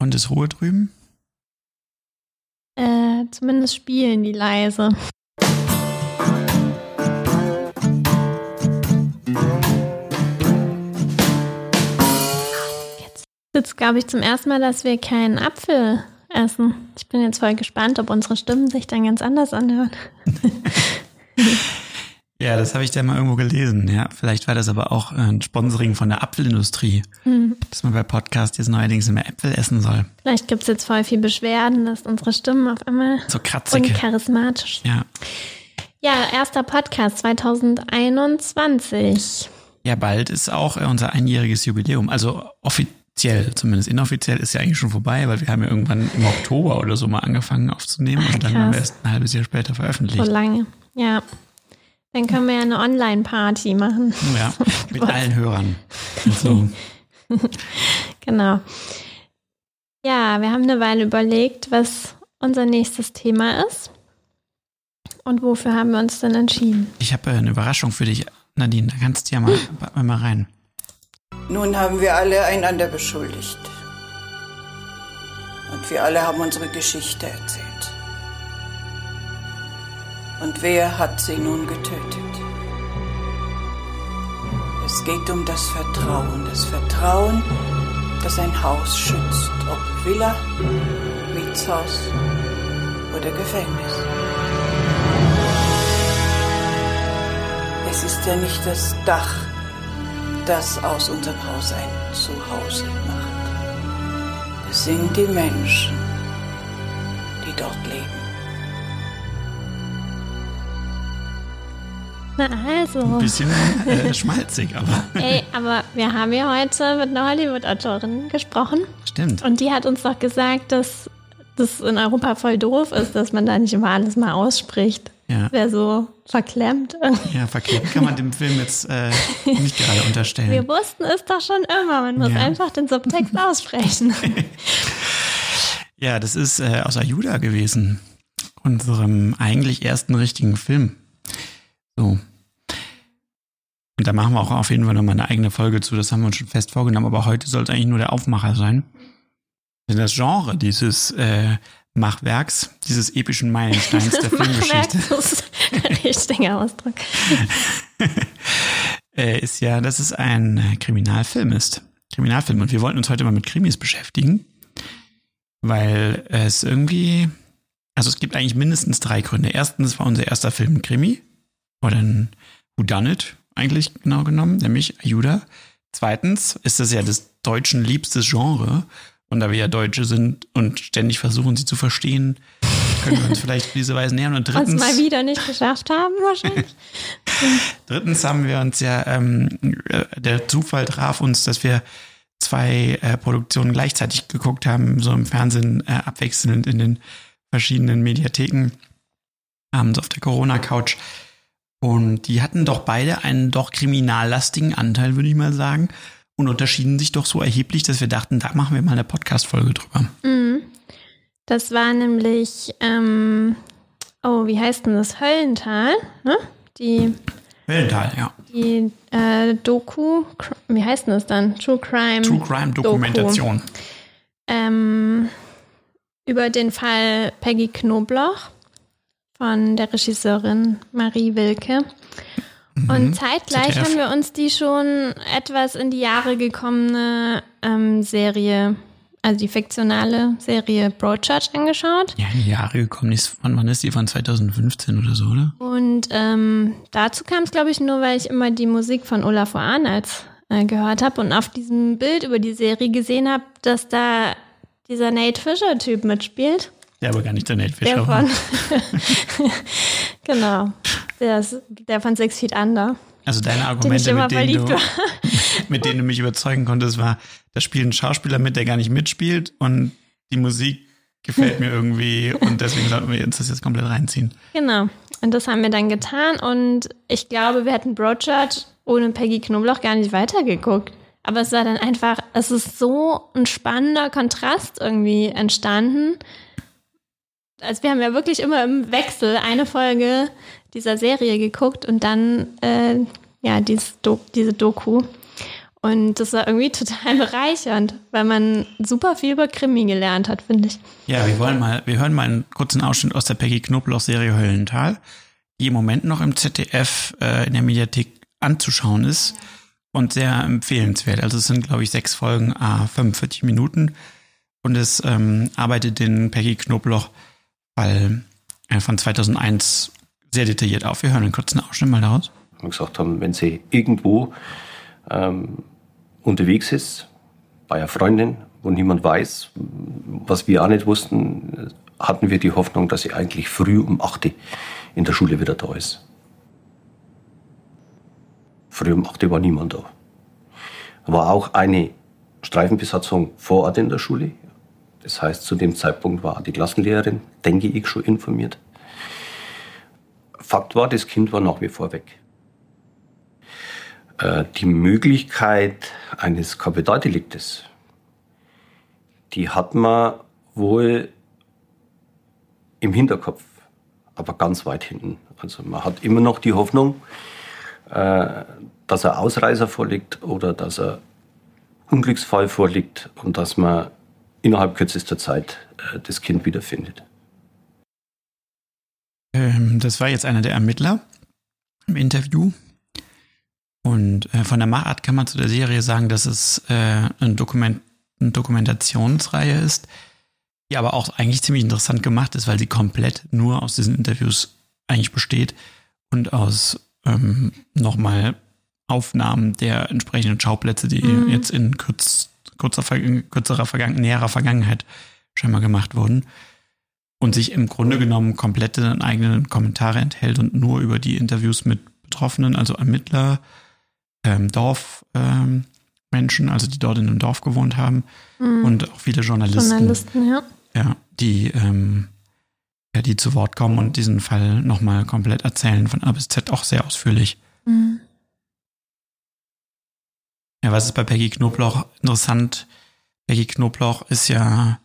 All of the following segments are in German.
Und ist Ruhe drüben? Äh, zumindest spielen die leise. Jetzt ist, glaube ich, zum ersten Mal, dass wir keinen Apfel essen. Ich bin jetzt voll gespannt, ob unsere Stimmen sich dann ganz anders anhören. Ja, das habe ich da mal irgendwo gelesen. Ja, vielleicht war das aber auch ein Sponsoring von der Apfelindustrie, Hm. dass man bei Podcast jetzt neuerdings immer Äpfel essen soll. Vielleicht gibt es jetzt voll viel Beschwerden, dass unsere Stimmen auf einmal So kratzig. uncharismatisch. Ja. Ja, erster Podcast 2021. ja, bald ist auch äh, unser einjähriges Jubiläum. Also offiziell, zumindest inoffiziell ist ja eigentlich schon vorbei, weil wir haben ja irgendwann im Oktober oder so mal angefangen aufzunehmen Ach, und dann haben wir krass. erst ein halbes Jahr später So veröffentlicht. lange. Ja. Dann können wir ja eine Online-Party machen. Ja, mit allen Hörern. Also, Genau. Ja, wir haben eine Weile überlegt, was unser nächstes Thema ist. Und wofür haben wir uns denn entschieden? ich habe äh, eine Überraschung für dich, Nadine. Da kannst du ja mal, mal rein. Nun haben wir alle einander beschuldigt. Und wir alle haben unsere Geschichte erzählt. Und wer hat sie nun getötet? Es geht um das Vertrauen. Das Vertrauen, das ein Haus schützt. Ob Villa, Mietshaus oder Gefängnis. Es ist ja nicht das Dach, das aus unserem Haus ein Zuhause macht. Es sind die Menschen, die dort leben. Na also. Ein bisschen äh, schmalzig, aber Ey, aber wir haben ja heute mit einer Hollywood-Autorin gesprochen. stimmt. Und die hat uns doch gesagt, dass das in Europa voll doof ist, dass man da nicht immer alles mal ausspricht. Ja. Wäre so verklemmt. Ja, verkehrt kann man dem Film jetzt äh, nicht gerade unterstellen. Wir wussten es doch schon immer. Man muss Ja. einfach den Subtext aussprechen. Ja, das ist äh, aus Ayuda gewesen. Unserem eigentlich ersten richtigen Film. So. Und da machen wir auch auf jeden Fall nochmal eine eigene Folge zu. Das haben wir uns schon fest vorgenommen. Aber heute soll es eigentlich nur der Aufmacher sein. Denn das Genre dieses äh, Machwerks, dieses epischen Meilensteins der Filmgeschichte, Das ist ein richtiger Ausdruck. äh, ist ja, dass es ein Kriminalfilm ist. Kriminalfilm. Und wir wollten uns heute mal mit Krimis beschäftigen, weil es irgendwie, also es gibt eigentlich mindestens drei Gründe. Erstens war unser erster Film ein Krimi oder ein Whodunit eigentlich genau genommen, nämlich Ayuda. Zweitens ist das ja das Deutschen liebstes Genre. Und da wir ja Deutsche sind und ständig versuchen, sie zu verstehen, können wir uns vielleicht auf diese Weise nähern. Und Was drittens, mal wieder nicht geschafft haben, wahrscheinlich. Drittens haben wir uns ja, ähm, äh, der Zufall traf uns, dass wir zwei äh, Produktionen gleichzeitig geguckt haben, so im Fernsehen äh, abwechselnd in den verschiedenen Mediatheken, abends auf der Corona-Couch. Und die hatten doch beide einen doch kriminallastigen Anteil, würde ich mal sagen, und unterschieden sich doch so erheblich, dass wir dachten, da machen wir mal eine Podcast-Folge drüber. Mhm. Das war nämlich, ähm, oh, wie heißt denn das? Höllental, ne? Die, Wellental, ja. die äh, Doku, wie heißt denn das dann? True Crime. True Crime-Dokumentation. ähm, über den Fall Peggy Knobloch von der Regisseurin Marie Wilke. Und zeitgleich ZDF. haben wir uns die schon etwas in die Jahre gekommene ähm, Serie, also die fiktionale Serie Broadchurch angeschaut. Ja, in die Jahre gekommen ist. Wann, wann ist die? Von 2015 oder so, oder? Und ähm, dazu kam es, glaube ich, nur, weil ich immer die Musik von Olaf Arnolds äh, gehört habe und auf diesem Bild über die Serie gesehen habe, dass da dieser Nate Fischer-Typ mitspielt. Der aber gar nicht der Nate Fischer Der war. von. genau. Der, ist, der von Six Feet Under. Also deine Argumente, mit denen, du, mit denen du mich überzeugen konntest, war, da spielt ein Schauspieler mit, der gar nicht mitspielt und die Musik gefällt mir irgendwie und deswegen sollten wir uns das jetzt komplett reinziehen. Genau. Und das haben wir dann getan. Und ich glaube, wir hätten Broadchurch ohne Peggy Knobloch gar nicht weitergeguckt. Aber es war dann einfach, es ist so ein spannender Kontrast irgendwie entstanden. Also wir haben ja wirklich immer im Wechsel eine Folge dieser Serie geguckt und dann äh, ja Do diese Doku. Und das war irgendwie total bereichernd, weil man super viel über Krimi gelernt hat, finde ich. Ja, wir wollen mal, wir hören mal einen kurzen Ausschnitt aus der Peggy Knoblauch-Serie Höllental, die im Moment noch im ZDF äh, in der Mediathek anzuschauen ist und sehr empfehlenswert. Also es sind, glaube ich, sechs Folgen, a 45 Minuten. Und es ähm, arbeitet den Peggy Knoblauch-Fall äh, von 2001 sehr detailliert auf. Wir hören einen kurzen Ausschnitt mal daraus. Und gesagt haben, wenn sie irgendwo ähm, unterwegs ist, bei einer Freundin, wo niemand weiß, was wir auch nicht wussten, hatten wir die Hoffnung, dass sie eigentlich früh um 8 Uhr in der Schule wieder da ist. Früh um 8 Uhr war niemand da. War auch eine Streifenbesatzung vor Ort in der Schule. Das heißt, zu dem Zeitpunkt war die Klassenlehrerin, denke ich, schon informiert. Fakt war, das Kind war nach wie vor weg. Äh, die Möglichkeit eines Kapitaldeliktes, die hat man wohl im Hinterkopf, aber ganz weit hinten. Also man hat immer noch die Hoffnung, äh, dass er Ausreißer vorliegt oder dass er Unglücksfall vorliegt und dass man innerhalb kürzester Zeit äh, das Kind wiederfindet. Ähm, das war jetzt einer der Ermittler im Interview. Und äh, von der Machart kann man zu der Serie sagen, dass es äh, ein Dokument, eine Dokumentationsreihe ist, die aber auch eigentlich ziemlich interessant gemacht ist, weil sie komplett nur aus diesen Interviews eigentlich besteht und aus ähm, nochmal Aufnahmen der entsprechenden Schauplätze, die mhm. jetzt in kürz, kurzer, kürzerer Vergangen näherer Vergangenheit scheinbar gemacht wurden und sich im Grunde genommen komplette eigenen Kommentare enthält und nur über die Interviews mit Betroffenen, also Ermittler, ähm, Dorfmenschen, ähm, also die dort in einem Dorf gewohnt haben mhm. und auch viele Journalisten. Journalisten, ja. Ja, die, ähm, ja, die zu Wort kommen und diesen Fall nochmal komplett erzählen, von A bis Z auch sehr ausführlich. Mhm. Ja, was ist bei Peggy Knoblauch interessant? Peggy Knoblauch ist ja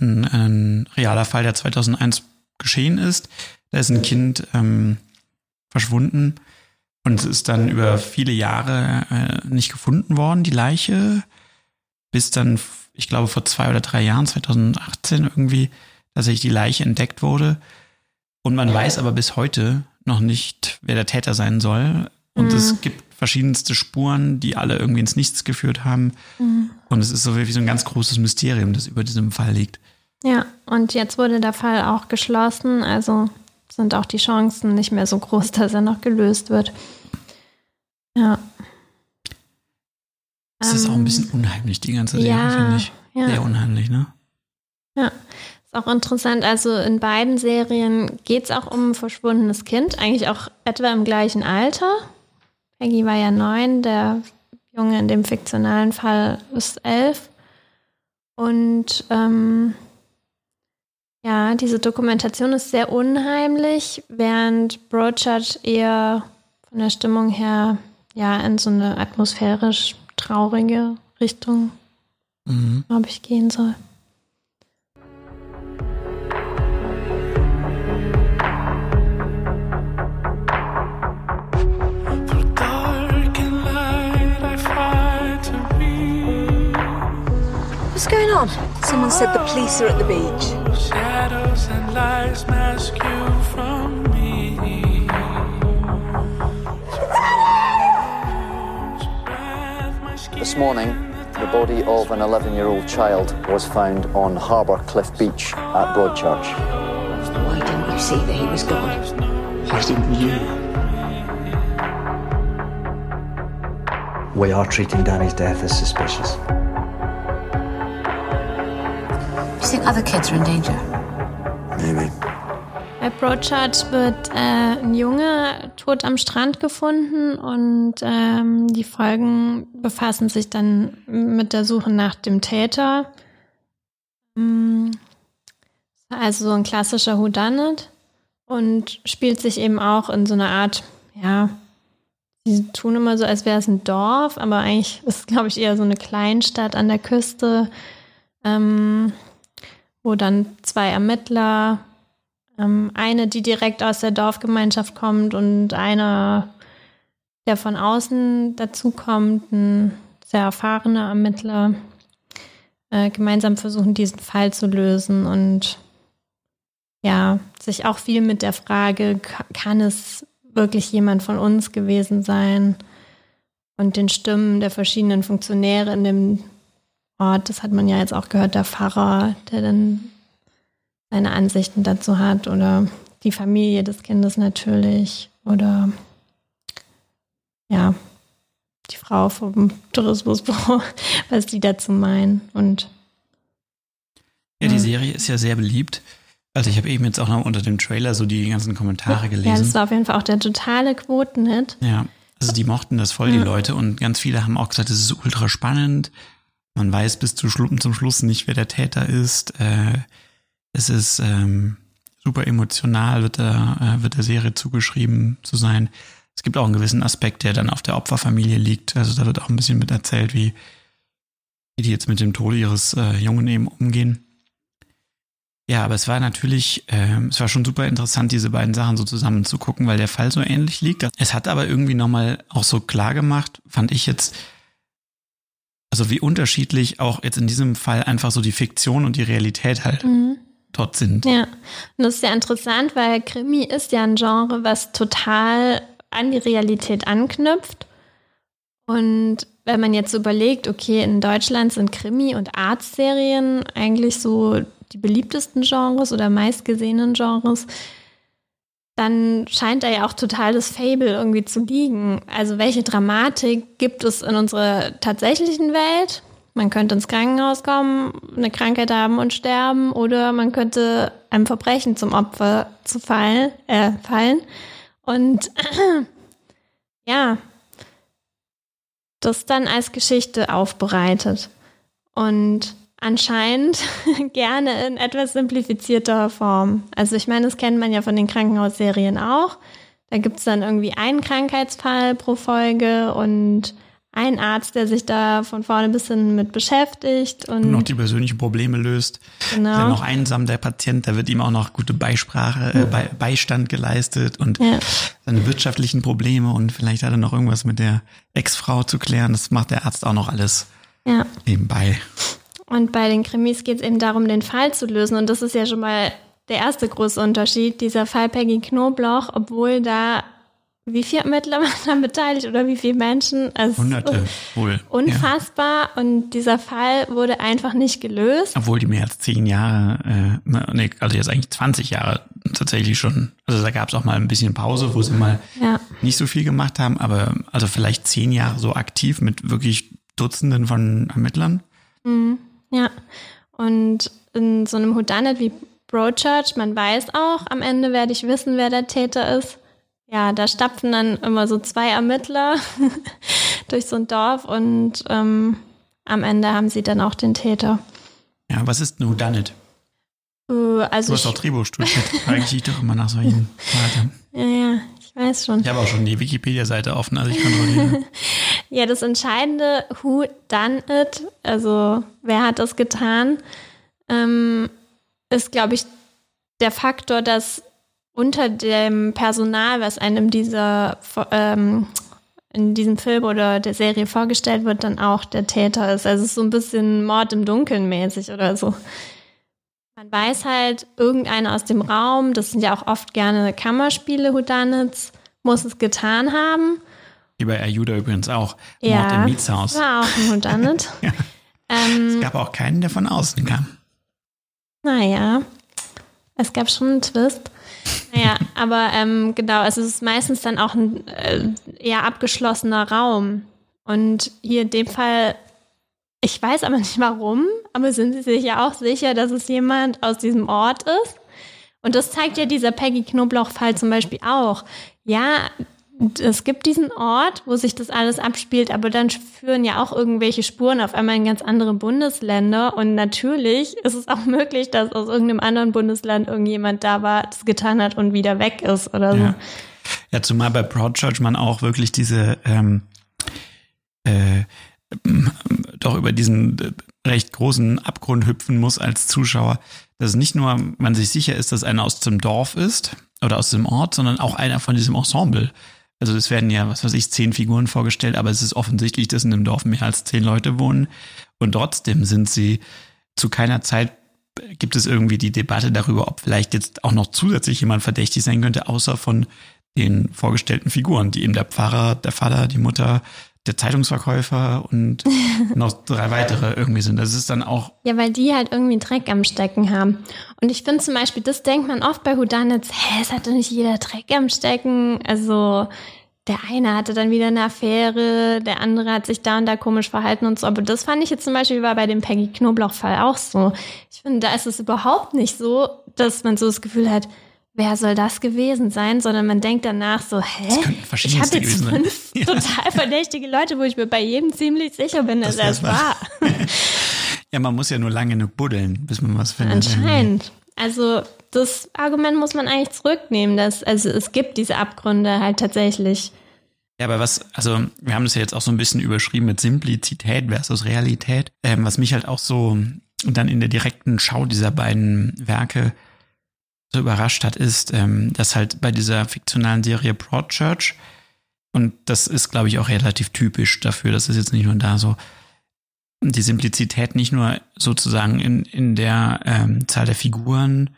ein, ein realer Fall, der 2001 geschehen ist. Da ist ein Kind ähm, verschwunden und es ist dann über viele Jahre äh, nicht gefunden worden, die Leiche, bis dann, ich glaube, vor zwei oder drei Jahren, 2018 irgendwie, tatsächlich die Leiche entdeckt wurde. Und man weiß aber bis heute noch nicht, wer der Täter sein soll. Und mhm. es gibt verschiedenste Spuren, die alle irgendwie ins Nichts geführt haben. Mhm. Und es ist so wie so ein ganz großes Mysterium, das über diesem Fall liegt. Ja, und jetzt wurde der Fall auch geschlossen. Also sind auch die Chancen nicht mehr so groß, dass er noch gelöst wird. Ja. Es ist ähm, auch ein bisschen unheimlich, die ganze Serie, ja, finde ich. Ja. Sehr unheimlich, ne? Ja. Ist auch interessant. Also in beiden Serien geht es auch um ein verschwundenes Kind, eigentlich auch etwa im gleichen Alter. Peggy war ja neun, der Junge in dem fiktionalen Fall ist elf. Und ähm, ja, diese Dokumentation ist sehr unheimlich, während Broadchurch eher von der Stimmung her ja in so eine atmosphärisch traurige Richtung, mhm. glaube ich, gehen soll. What's going on? Someone said the police are at the beach. Shadows and lies mask you from This morning, the body of an 11 year old child was found on Harbour Cliff Beach at Broadchurch. Why didn't you see that he was gone? Why didn't you? We are treating Danny's death as suspicious. You think other kids are in danger? Maybe. Bei Broadchurch wird äh, ein Junge tot am Strand gefunden und ähm, die Folgen befassen sich dann mit der Suche nach dem Täter. Mm, also so ein klassischer Whodunit und spielt sich eben auch in so einer Art, ja, die tun immer so, als wäre es ein Dorf, aber eigentlich ist es, glaube ich, eher so eine Kleinstadt an der Küste, ähm, wo dann zwei Ermittler ähm, eine, die direkt aus der Dorfgemeinschaft kommt und einer, der von außen dazukommt, ein sehr erfahrene Ermittler äh, gemeinsam versuchen, diesen Fall zu lösen und ja, sich auch viel mit der Frage, kann es wirklich jemand von uns gewesen sein? Und den Stimmen der verschiedenen Funktionäre in dem Ort, das hat man ja jetzt auch gehört, der Pfarrer, der dann seine Ansichten dazu hat oder die Familie des Kindes natürlich oder ja, die Frau vom Tourismusbüro, was die dazu meinen und ja, die Serie ist ja sehr beliebt. Also ich habe eben jetzt auch noch unter dem Trailer so die ganzen Kommentare gelesen. Ja, das war auf jeden Fall auch der totale Quotenhit. Ja, also die mochten das voll, die Leute. Und ganz viele haben auch gesagt, es ist ultra spannend. Man weiß bis zum Schluss nicht, wer der Täter ist. Äh, es ist ähm, super emotional, wird der, äh, wird der Serie zugeschrieben zu sein. Es gibt auch einen gewissen Aspekt, der dann auf der Opferfamilie liegt. Also da wird auch ein bisschen mit erzählt, wie, wie die jetzt mit dem Tode ihres äh, Jungen eben umgehen. Ja, aber es war natürlich, äh, es war schon super interessant, diese beiden Sachen so zusammen zu gucken, weil der Fall so ähnlich liegt. Es hat aber irgendwie nochmal auch so klar gemacht, fand ich jetzt, also wie unterschiedlich auch jetzt in diesem Fall einfach so die Fiktion und die Realität halt mhm. dort sind. Ja, und das ist ja interessant, weil Krimi ist ja ein Genre, was total an die Realität anknüpft. Und wenn man jetzt überlegt, okay, in Deutschland sind Krimi- und Arztserien eigentlich so die beliebtesten Genres oder meistgesehenen Genres, dann scheint da ja auch total das Fable irgendwie zu liegen. Also welche Dramatik gibt es in unserer tatsächlichen Welt? Man könnte ins Krankenhaus kommen, eine Krankheit haben und sterben, oder man könnte einem Verbrechen zum Opfer zu fallen, äh, fallen. Und ja, das dann als Geschichte aufbereitet. Und Anscheinend gerne in etwas simplifizierter Form. Also ich meine, das kennt man ja von den Krankenhausserien auch. Da gibt es dann irgendwie einen Krankheitsfall pro Folge und ein Arzt, der sich da von vorne bis hin mit beschäftigt und, und noch die persönlichen Probleme löst. Genau. Dann noch einsam der Patient, da wird ihm auch noch gute Beisprache, äh, Be Beistand geleistet und ja. seine wirtschaftlichen Probleme und vielleicht hat er noch irgendwas mit der Ex-Frau zu klären. Das macht der Arzt auch noch alles ja. nebenbei. Und bei den Krimis geht es eben darum, den Fall zu lösen. Und das ist ja schon mal der erste große Unterschied. Dieser Fall Peggy Knobloch, obwohl da wie viele Ermittler waren da beteiligt oder wie viele Menschen? Also Hunderte wohl. Unfassbar. Ja. Und dieser Fall wurde einfach nicht gelöst. Obwohl die mehr als zehn Jahre, äh, nee, also jetzt eigentlich 20 Jahre tatsächlich schon. Also da gab es auch mal ein bisschen Pause, wo sie mal ja. nicht so viel gemacht haben, aber also vielleicht zehn Jahre so aktiv mit wirklich Dutzenden von Ermittlern. Mhm. Ja, und in so einem Houdanet wie Brochurch, man weiß auch, am Ende werde ich wissen, wer der Täter ist. Ja, da stapfen dann immer so zwei Ermittler durch so ein Dorf und ähm, am Ende haben sie dann auch den Täter. Ja, was ist ein Houdanet? Uh, also du hast auch Drehbuch studiert. Frage ich dich doch immer nach solchen Fragen. Ja, ja, weiß schon. Ich habe auch schon die Wikipedia-Seite offen, also ich kontrolliere. ja, das Entscheidende, who done it, also wer hat das getan, ähm, ist, glaube ich, der Faktor, dass unter dem Personal, was einem dieser ähm, in diesem Film oder der Serie vorgestellt wird, dann auch der Täter ist. Also es ist so ein bisschen Mord im Dunkeln mäßig oder so. Man weiß halt, irgendeiner aus dem Raum, das sind ja auch oft gerne Kammerspiele, Houdanits, muss es getan haben. Wie bei Ayuda übrigens auch. Ja, Mord im Mietshaus. war auch ein Houdanit. ja. ähm, es gab auch keinen, der von außen kam. Naja, es gab schon einen Twist. Naja, aber ähm, genau, also es ist meistens dann auch ein äh, eher abgeschlossener Raum. Und hier in dem Fall ich weiß aber nicht warum, aber sind Sie sich ja auch sicher, dass es jemand aus diesem Ort ist? Und das zeigt ja dieser Peggy Knoblauch-Fall zum Beispiel auch. Ja, es gibt diesen Ort, wo sich das alles abspielt, aber dann führen ja auch irgendwelche Spuren auf einmal in ganz andere Bundesländer. Und natürlich ist es auch möglich, dass aus irgendeinem anderen Bundesland irgendjemand da war, das getan hat und wieder weg ist oder so. Ja, ja zumal bei Broadchurch man auch wirklich diese ähm, äh, doch über diesen äh, recht großen Abgrund hüpfen muss als Zuschauer, dass nicht nur man sich sicher ist, dass einer aus dem Dorf ist oder aus dem Ort, sondern auch einer von diesem Ensemble. Also es werden ja, was weiß ich, zehn Figuren vorgestellt, aber es ist offensichtlich, dass in einem Dorf mehr als zehn Leute wohnen. Und trotzdem sind sie zu keiner Zeit gibt es irgendwie die Debatte darüber, ob vielleicht jetzt auch noch zusätzlich jemand verdächtig sein könnte, außer von den vorgestellten Figuren, die eben der Pfarrer, der Vater, die Mutter, der Zeitungsverkäufer und noch drei weitere irgendwie sind. Das ist dann auch. Ja, weil die halt irgendwie Dreck am Stecken haben. Und ich finde zum Beispiel, das denkt man oft bei Houdanits, hä, es hat doch nicht jeder Dreck am Stecken. Also der eine hatte dann wieder eine Affäre, der andere hat sich da und da komisch verhalten und so. Aber das fand ich jetzt zum Beispiel war bei dem Peggy Knoblauch-Fall auch so. Ich finde, da ist es überhaupt nicht so, dass man so das Gefühl hat, wer soll das gewesen sein, sondern man denkt danach so, hä? Ich habe jetzt fünf ja. total verdächtige Leute, wo ich mir bei jedem ziemlich sicher bin, dass das es war. ja, man muss ja nur lange genug buddeln, bis man was findet. Anscheinend. Also das Argument muss man eigentlich zurücknehmen, dass also es gibt diese Abgründe halt tatsächlich. Ja, aber was, also wir haben das ja jetzt auch so ein bisschen überschrieben mit Simplizität versus Realität, ähm, was mich halt auch so dann in der direkten Schau dieser beiden Werke so überrascht hat, ist, ähm, dass halt bei dieser fiktionalen Serie Broadchurch, und das ist, glaube ich, auch relativ typisch dafür, das ist jetzt nicht nur da so, die Simplizität nicht nur sozusagen in, in der ähm, Zahl der Figuren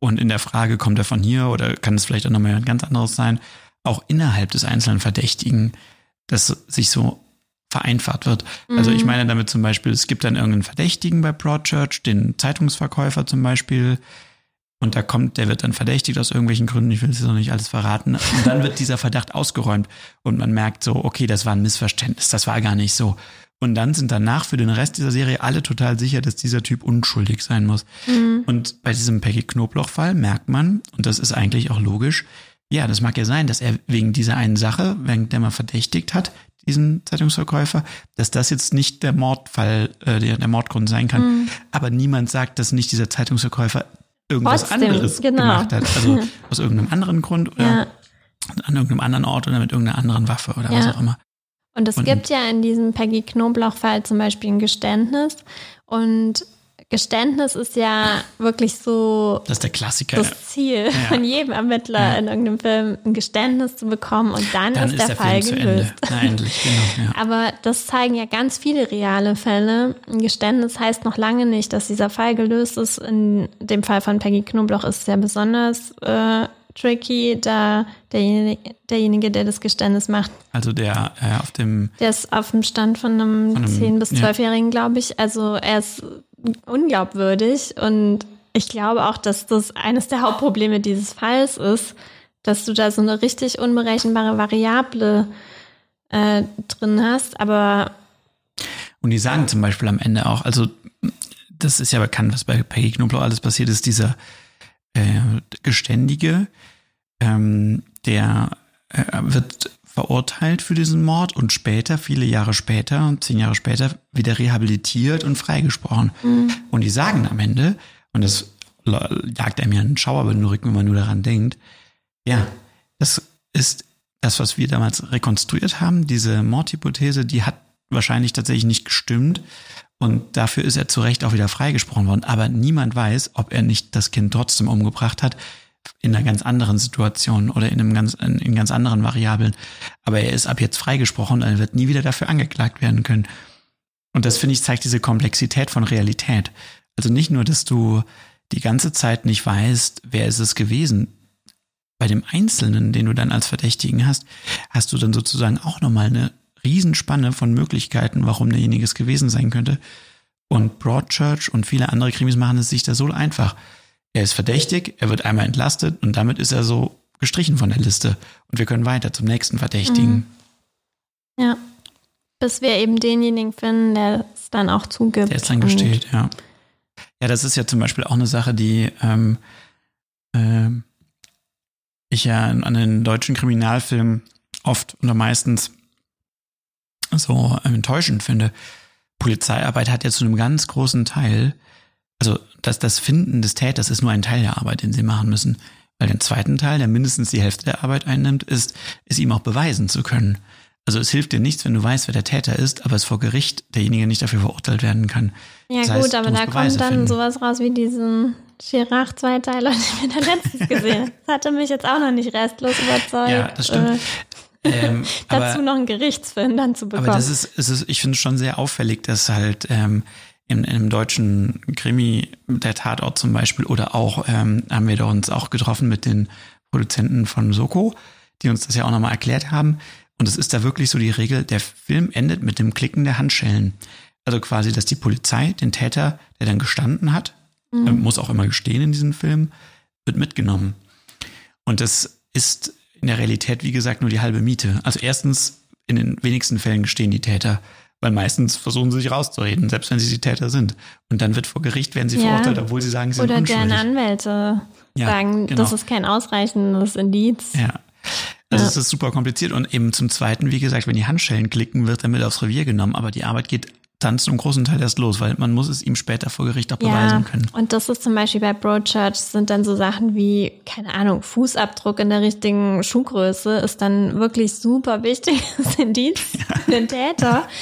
und in der Frage, kommt er von hier oder kann es vielleicht auch nochmal ein ganz anderes sein, auch innerhalb des einzelnen Verdächtigen, dass sich so vereinfacht wird. Mhm. Also ich mhm. meine damit zum Beispiel, es gibt dann irgendeinen Verdächtigen bei Broadchurch, den Zeitungsverkäufer zum Beispiel, und da kommt, der wird dann verdächtigt aus irgendwelchen Gründen, ich will es jetzt noch nicht alles verraten. Und dann wird dieser Verdacht ausgeräumt und man merkt so, okay, das war ein Missverständnis, das war gar nicht so. Und dann sind danach für den Rest dieser Serie alle total sicher, dass dieser Typ unschuldig sein muss. Mhm. Und bei diesem Peggy Knoblauch-Fall merkt man, und das ist eigentlich auch logisch, ja, das mag ja sein, dass er wegen dieser einen Sache, wegen der man verdächtigt hat, diesen Zeitungsverkäufer, dass das jetzt nicht der Mordfall, äh, der, der Mordgrund sein kann. Mhm. Aber niemand sagt, dass nicht dieser Zeitungsverkäufer irgendwas Trotzdem, anderes genau. gemacht hat. Also aus irgendeinem anderen Grund oder ja. an irgendeinem anderen Ort oder mit irgendeiner anderen Waffe oder ja. was auch immer. Und es gibt ja in diesem Peggy Knoblauch-Fall zum Beispiel ein Geständnis. Und Geständnis ist ja wirklich so das, ist der Klassiker, das Ziel ja. von jedem Ermittler ja. in irgendeinem Film, ein Geständnis zu bekommen und dann, dann ist, ist, der, der Fall Film gelöst. Na, endlich, genau, ja. Aber das zeigen ja ganz viele reale Fälle. Ein Geständnis heißt noch lange nicht, dass dieser Fall gelöst ist. In dem Fall von Peggy Knoblauch ist es ja besonders äh, tricky, da derjenige, derjenige, der das Geständnis macht. Also der äh, auf dem. Der ist auf dem Stand von einem, von einem 10- bis 12-Jährigen, ja. glaube ich. Also er ist unglaubwürdig und ich glaube auch, dass das eines der Hauptprobleme dieses Falls ist, dass du da so eine richtig unberechenbare Variable äh, drin hast, aber. Und die sagen zum Beispiel am Ende auch, also das ist ja bekannt, was bei Peggy Knobloch alles passiert ist, dieser äh, Geständige, ähm, der äh, wird verurteilt für diesen Mord und später, viele Jahre später, zehn Jahre später, wieder rehabilitiert und freigesprochen. Mhm. Und die sagen am Ende, und das jagt einem ja einen Schauer über den Rücken, wenn man nur daran denkt, ja, das ist das, was wir damals rekonstruiert haben, diese Mordhypothese, die hat wahrscheinlich tatsächlich nicht gestimmt. Und dafür ist er zu Recht auch wieder freigesprochen worden. Aber niemand weiß, ob er nicht das Kind trotzdem umgebracht hat, in einer ganz anderen Situation oder in einem ganz, in, in ganz anderen Variablen. Aber er ist ab jetzt freigesprochen und er wird nie wieder dafür angeklagt werden können. Und das finde ich zeigt diese Komplexität von Realität. Also nicht nur, dass du die ganze Zeit nicht weißt, wer ist es gewesen. Bei dem Einzelnen, den du dann als Verdächtigen hast, hast du dann sozusagen auch nochmal eine Riesenspanne von Möglichkeiten, warum derjenige es gewesen sein könnte. Und Broadchurch und viele andere Krimis machen es sich da so einfach. Er ist verdächtig, er wird einmal entlastet und damit ist er so gestrichen von der Liste. Und wir können weiter zum nächsten Verdächtigen. Mhm. Ja. Bis wir eben denjenigen finden, der es dann auch zugibt. Der es dann gesteht, ja. Ja, das ist ja zum Beispiel auch eine Sache, die ähm, äh, ich ja an den deutschen Kriminalfilmen oft oder meistens so enttäuschend finde. Polizeiarbeit hat ja zu einem ganz großen Teil also das, das Finden des Täters ist nur ein Teil der Arbeit, den sie machen müssen. Weil den zweiten Teil, der mindestens die Hälfte der Arbeit einnimmt, ist, es ihm auch beweisen zu können. Also es hilft dir nichts, wenn du weißt, wer der Täter ist, aber es vor Gericht derjenige nicht dafür verurteilt werden kann. Ja das gut, aber da Beweise kommt dann finden. sowas raus wie diesen Chirac-Zweiteiler, den wir da letztens gesehen haben. Das hatte mich jetzt auch noch nicht restlos überzeugt. Ja, das stimmt. Ähm, Dazu aber, noch einen Gerichtsfilm dann zu bekommen. aber das ist, ist ich finde es schon sehr auffällig, dass halt ähm, in, in einem deutschen Krimi, der Tatort zum Beispiel, oder auch ähm, haben wir da uns auch getroffen mit den Produzenten von Soko, die uns das ja auch nochmal erklärt haben. Und es ist da wirklich so die Regel, der Film endet mit dem Klicken der Handschellen. Also quasi, dass die Polizei den Täter, der dann gestanden hat, Mhm. er muss auch immer gestehen in diesem Film, wird mitgenommen. Und das ist in der Realität, wie gesagt, nur die halbe Miete. Also erstens, in den wenigsten Fällen gestehen die Täter, weil meistens versuchen sie sich rauszureden, selbst wenn sie die Täter sind. Und dann wird vor Gericht, werden sie Ja. verurteilt, obwohl sie sagen, sie Oder sind deren unschuldig. Anwälte Ja, sagen, genau. das ist kein ausreichendes Indiz. Ja. Also Ja. es ist super kompliziert. Und eben zum Zweiten, wie gesagt, wenn die Handschellen klicken, wird er mit aufs Revier genommen. Aber die Arbeit geht dann zum großen Teil erst los, weil man muss es ihm später vor Gericht auch beweisen können. und das ist zum Beispiel bei Broadchurch sind dann so Sachen wie, keine Ahnung, Fußabdruck in der richtigen Schuhgröße ist dann wirklich super wichtiges Indiz für den Täter.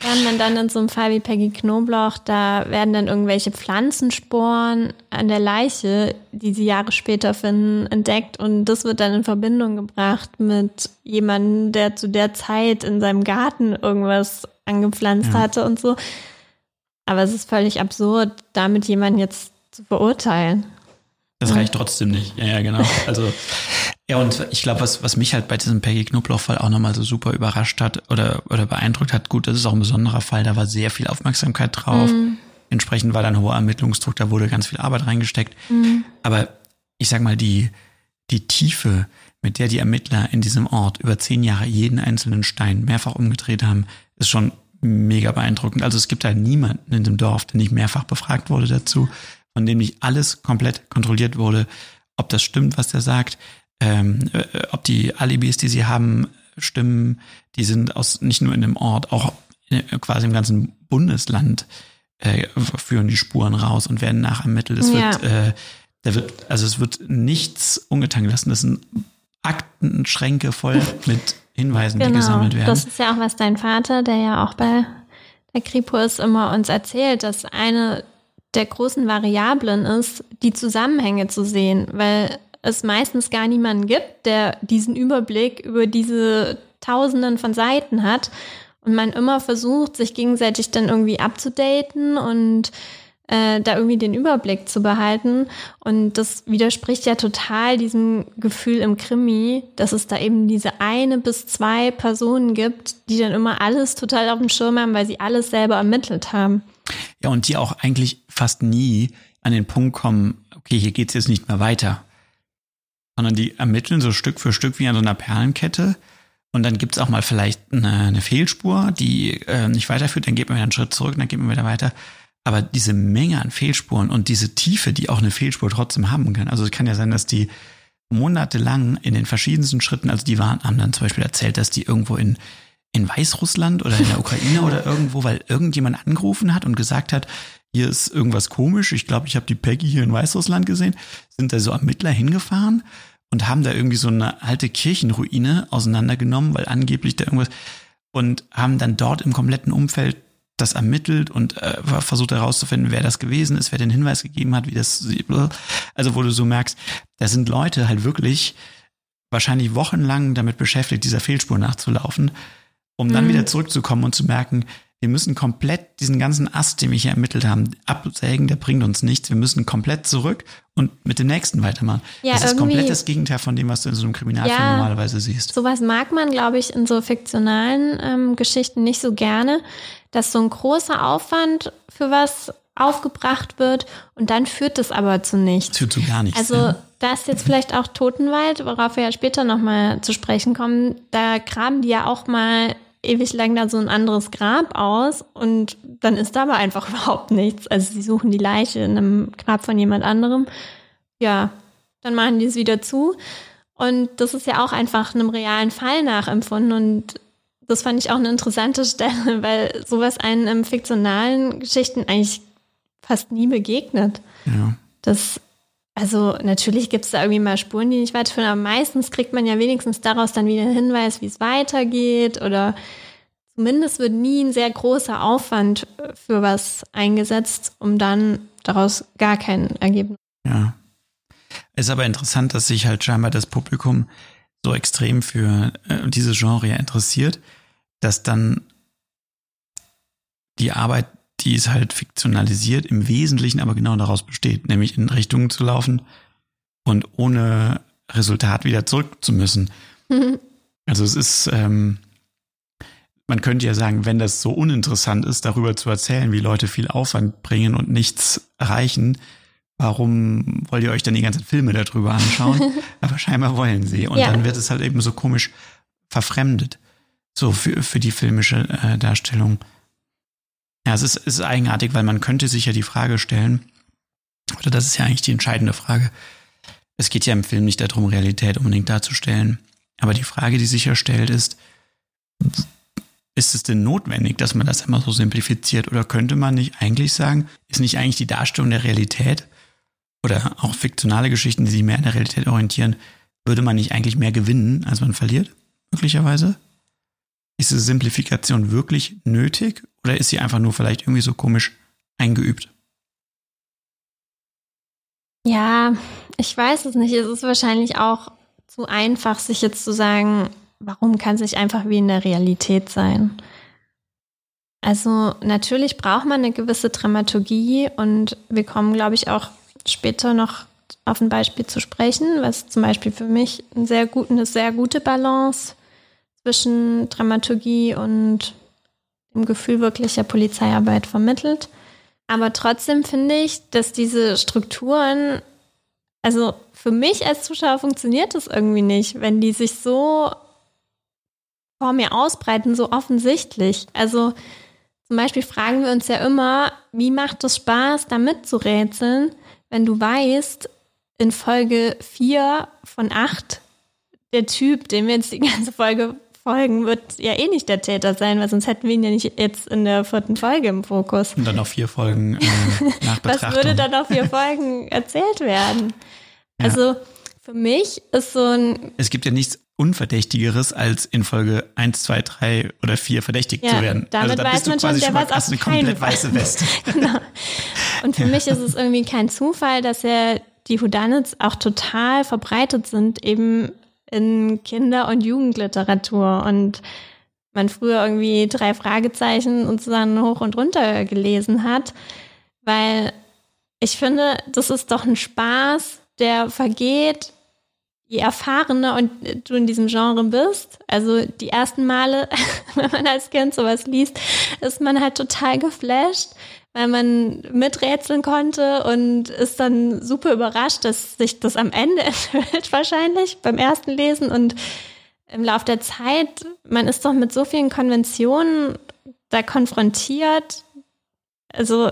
Während man dann in so einem Fall wie Peggy Knobloch, da werden dann irgendwelche Pflanzensporen an der Leiche, die sie Jahre später finden, entdeckt und das wird dann in Verbindung gebracht mit jemandem, der zu der Zeit in seinem Garten irgendwas angepflanzt Ja. hatte und so. Aber es ist völlig absurd, damit jemanden jetzt zu verurteilen. Das reicht trotzdem nicht. Ja, ja, genau. Also, ja, und ich glaube, was, was mich halt bei diesem Peggy Knoblauch-Fall auch nochmal so super überrascht hat oder, oder beeindruckt hat, gut, das ist auch ein besonderer Fall, da war sehr viel Aufmerksamkeit drauf. Entsprechend war dann hoher Ermittlungsdruck, da wurde ganz viel Arbeit reingesteckt. Aber ich sag mal, die, die Tiefe, mit der die Ermittler in diesem Ort über zehn Jahre jeden einzelnen Stein mehrfach umgedreht haben, ist schon mega beeindruckend. Also es gibt da niemanden in dem Dorf, der nicht mehrfach befragt wurde dazu, von dem nicht alles komplett kontrolliert wurde, ob das stimmt, was der sagt, ähm, äh, ob die Alibis, die sie haben, stimmen. Die sind aus nicht nur in dem Ort, auch in, quasi im ganzen Bundesland äh, führen die Spuren raus und werden nachermittelt. Es Ja. wird, äh, da wird, also es wird nichts ungetan gelassen. Das sind Aktenschränke voll mit Hinweisen, die Genau. gesammelt werden. Das ist ja auch, was dein Vater, der ja auch bei der Kripo ist, immer uns erzählt, dass eine der großen Variablen ist, die Zusammenhänge zu sehen, weil es meistens gar niemanden gibt, der diesen Überblick über diese Tausenden von Seiten hat und man immer versucht, sich gegenseitig dann irgendwie abzudaten und äh, da irgendwie den Überblick zu behalten. Und das widerspricht ja total diesem Gefühl im Krimi, dass es da eben diese eine bis zwei Personen gibt, die dann immer alles total auf dem Schirm haben, weil sie alles selber ermittelt haben. Ja, und die auch eigentlich fast nie an den Punkt kommen, okay, hier geht's jetzt nicht mehr weiter. Sondern die ermitteln so Stück für Stück wie an so einer Perlenkette. Und dann gibt's auch mal vielleicht eine, eine Fehlspur, die äh, nicht weiterführt, dann geht man wieder einen Schritt zurück, dann geht man wieder weiter. Aber diese Menge an Fehlspuren und diese Tiefe, die auch eine Fehlspur trotzdem haben kann. Also es kann ja sein, dass die monatelang in den verschiedensten Schritten, also die waren, haben dann zum Beispiel erzählt, dass die irgendwo in, in Weißrussland oder in der Ukraine oder irgendwo, weil irgendjemand angerufen hat und gesagt hat, hier ist irgendwas komisch, ich glaube, ich habe die Peggy hier in Weißrussland gesehen, sind da so Ermittler hingefahren und haben da irgendwie so eine alte Kirchenruine auseinandergenommen, weil angeblich da irgendwas und haben dann dort im kompletten Umfeld das ermittelt und äh, versucht herauszufinden, wer das gewesen ist, wer den Hinweis gegeben hat, wie das, also wo du so merkst, da sind Leute halt wirklich wahrscheinlich wochenlang damit beschäftigt, dieser Fehlspur nachzulaufen, um dann Mhm. wieder zurückzukommen und zu merken, wir müssen komplett diesen ganzen Ast, den wir hier ermittelt haben, absägen, der bringt uns nichts. Wir müssen komplett zurück und mit dem nächsten weitermachen. Ja, das ist komplett das Gegenteil von dem, was du in so einem Kriminalfilm Ja. normalerweise siehst. Sowas mag man, glaube ich, in so fiktionalen ähm, Geschichten nicht so gerne, dass so ein großer Aufwand für was aufgebracht wird und dann führt das aber zu nichts. Führt zu gar nichts. Also ja. da ist jetzt vielleicht auch Totenwald, worauf wir ja später nochmal zu sprechen kommen. Da graben die ja auch mal ewig lang da so ein anderes Grab aus und dann ist da aber einfach überhaupt nichts. Also sie suchen die Leiche in einem Grab von jemand anderem. Ja, dann machen die es wieder zu. Und das ist ja auch einfach einem realen Fall nachempfunden und das fand ich auch eine interessante Stelle, weil sowas einen in fiktionalen Geschichten eigentlich fast nie begegnet. ja. Das, also natürlich gibt es da irgendwie mal Spuren, die nicht weiterführen, aber meistens kriegt man ja wenigstens daraus dann wieder einen Hinweis, wie es weitergeht oder zumindest wird nie ein sehr großer Aufwand für was eingesetzt, um dann daraus gar kein Ergebnis. Ja. Ist aber interessant, dass sich halt scheinbar das Publikum so extrem für äh, dieses Genre interessiert, dass dann die Arbeit, die ist halt fiktionalisiert, im Wesentlichen aber genau daraus besteht, nämlich in Richtungen zu laufen und ohne Resultat wieder zurück zu müssen. Also es ist, ähm, man könnte ja sagen, wenn das so uninteressant ist, darüber zu erzählen, wie Leute viel Aufwand bringen und nichts erreichen, warum wollt ihr euch dann die ganzen Filme darüber anschauen? Aber scheinbar wollen sie. Und Ja. dann wird es halt eben so komisch verfremdet. So für, für die filmische äh, Darstellung. Ja, es ist, ist eigenartig, weil man könnte sich ja die Frage stellen, oder das ist ja eigentlich die entscheidende Frage. Es geht ja im Film nicht darum, Realität unbedingt darzustellen. Aber die Frage, die sich ja stellt, ist, ist es denn notwendig, dass man das immer so simplifiziert? Oder könnte man nicht eigentlich sagen, ist nicht eigentlich die Darstellung der Realität oder auch fiktionale Geschichten, die sich mehr an der Realität orientieren, würde man nicht eigentlich mehr gewinnen, als man verliert? Möglicherweise? Ist diese Simplifikation wirklich nötig oder ist sie einfach nur vielleicht irgendwie so komisch eingeübt? Ja, ich weiß es nicht. Es ist wahrscheinlich auch zu einfach, sich jetzt zu sagen, warum kann es nicht einfach wie in der Realität sein? Also natürlich braucht man eine gewisse Dramaturgie und wir kommen, glaube ich, auch später noch auf ein Beispiel zu sprechen, was zum Beispiel für mich eine sehr, gut, eine sehr gute Balance zwischen Dramaturgie und dem Gefühl wirklicher Polizeiarbeit vermittelt. Aber trotzdem finde ich, dass diese Strukturen, also für mich als Zuschauer funktioniert das irgendwie nicht, wenn die sich so vor mir ausbreiten, so offensichtlich. Also zum Beispiel fragen wir uns ja immer, wie macht es Spaß, da mitzurätseln, wenn du weißt, in Folge 4 von 8, der Typ, dem wir jetzt die ganze Folge folgen, wird ja eh nicht der Täter sein, weil sonst hätten wir ihn ja nicht jetzt in der vierten Folge im Fokus. Und dann noch vier Folgen äh, nach Was würde dann auf vier Folgen erzählt werden? Ja. Also für mich ist so ein, es gibt ja nichts Unverdächtigeres, als in Folge 1, 2, 3 oder 4 verdächtigt Ja, zu werden. damit also weiß man schon, der mal weiß auf keinen komplett Fall. weiße Weste. genau. Und für mich ist es irgendwie kein Zufall, dass ja die Whodunits auch total verbreitet sind, eben in Kinder- und Jugendliteratur und man früher irgendwie drei Fragezeichen und so dann hoch und runter gelesen hat, weil ich finde, das ist doch ein Spaß, der vergeht, je erfahrener und du in diesem Genre bist. Also die ersten Male, wenn man als Kind sowas liest, ist man halt total geflasht, weil man miträtseln konnte und ist dann super überrascht, dass sich das am Ende enthüllt wahrscheinlich beim ersten Lesen und im Lauf der Zeit, man ist doch mit so vielen Konventionen da konfrontiert. Also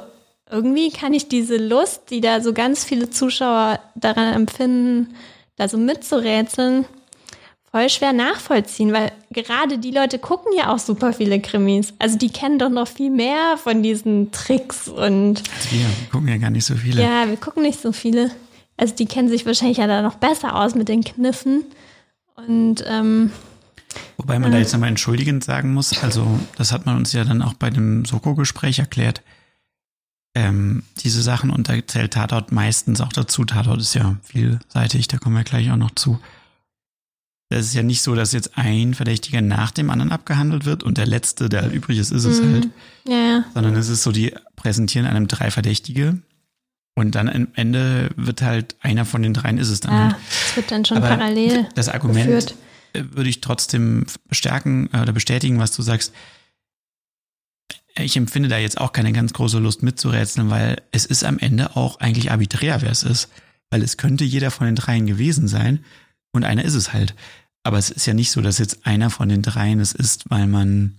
irgendwie kann ich diese Lust, die da so ganz viele Zuschauer daran empfinden, da so mitzurätseln, voll schwer nachvollziehen, weil gerade die Leute gucken ja auch super viele Krimis. Also die kennen doch noch viel mehr von diesen Tricks und Wir gucken ja gar nicht so viele. ja, wir gucken nicht so viele. Also die kennen sich wahrscheinlich ja da noch besser aus mit den Kniffen. Und ähm, Wobei man da jetzt nochmal entschuldigend sagen muss, also das hat man uns ja dann auch bei dem Soko-Gespräch erklärt, ähm, diese Sachen und da zählt Tatort meistens auch dazu. Tatort ist ja vielseitig, da kommen wir gleich auch noch zu. Es ist ja nicht so, dass jetzt ein Verdächtiger nach dem anderen abgehandelt wird und der letzte, der halt übrig ist, ist es Mhm. halt. ja, ja. Sondern es ist so, die präsentieren einem drei Verdächtige und dann am Ende wird halt einer von den dreien ist es dann halt. Ah, es wird dann schon Aber parallel das Argument geführt. äh, würde ich trotzdem bestärken äh, oder bestätigen, was du sagst. Ich empfinde da jetzt auch keine ganz große Lust mitzurätseln, weil es ist am Ende auch eigentlich arbiträr, wer es ist. Weil es könnte jeder von den dreien gewesen sein und einer ist es halt. Aber es ist ja nicht so, dass jetzt einer von den dreien es ist, weil man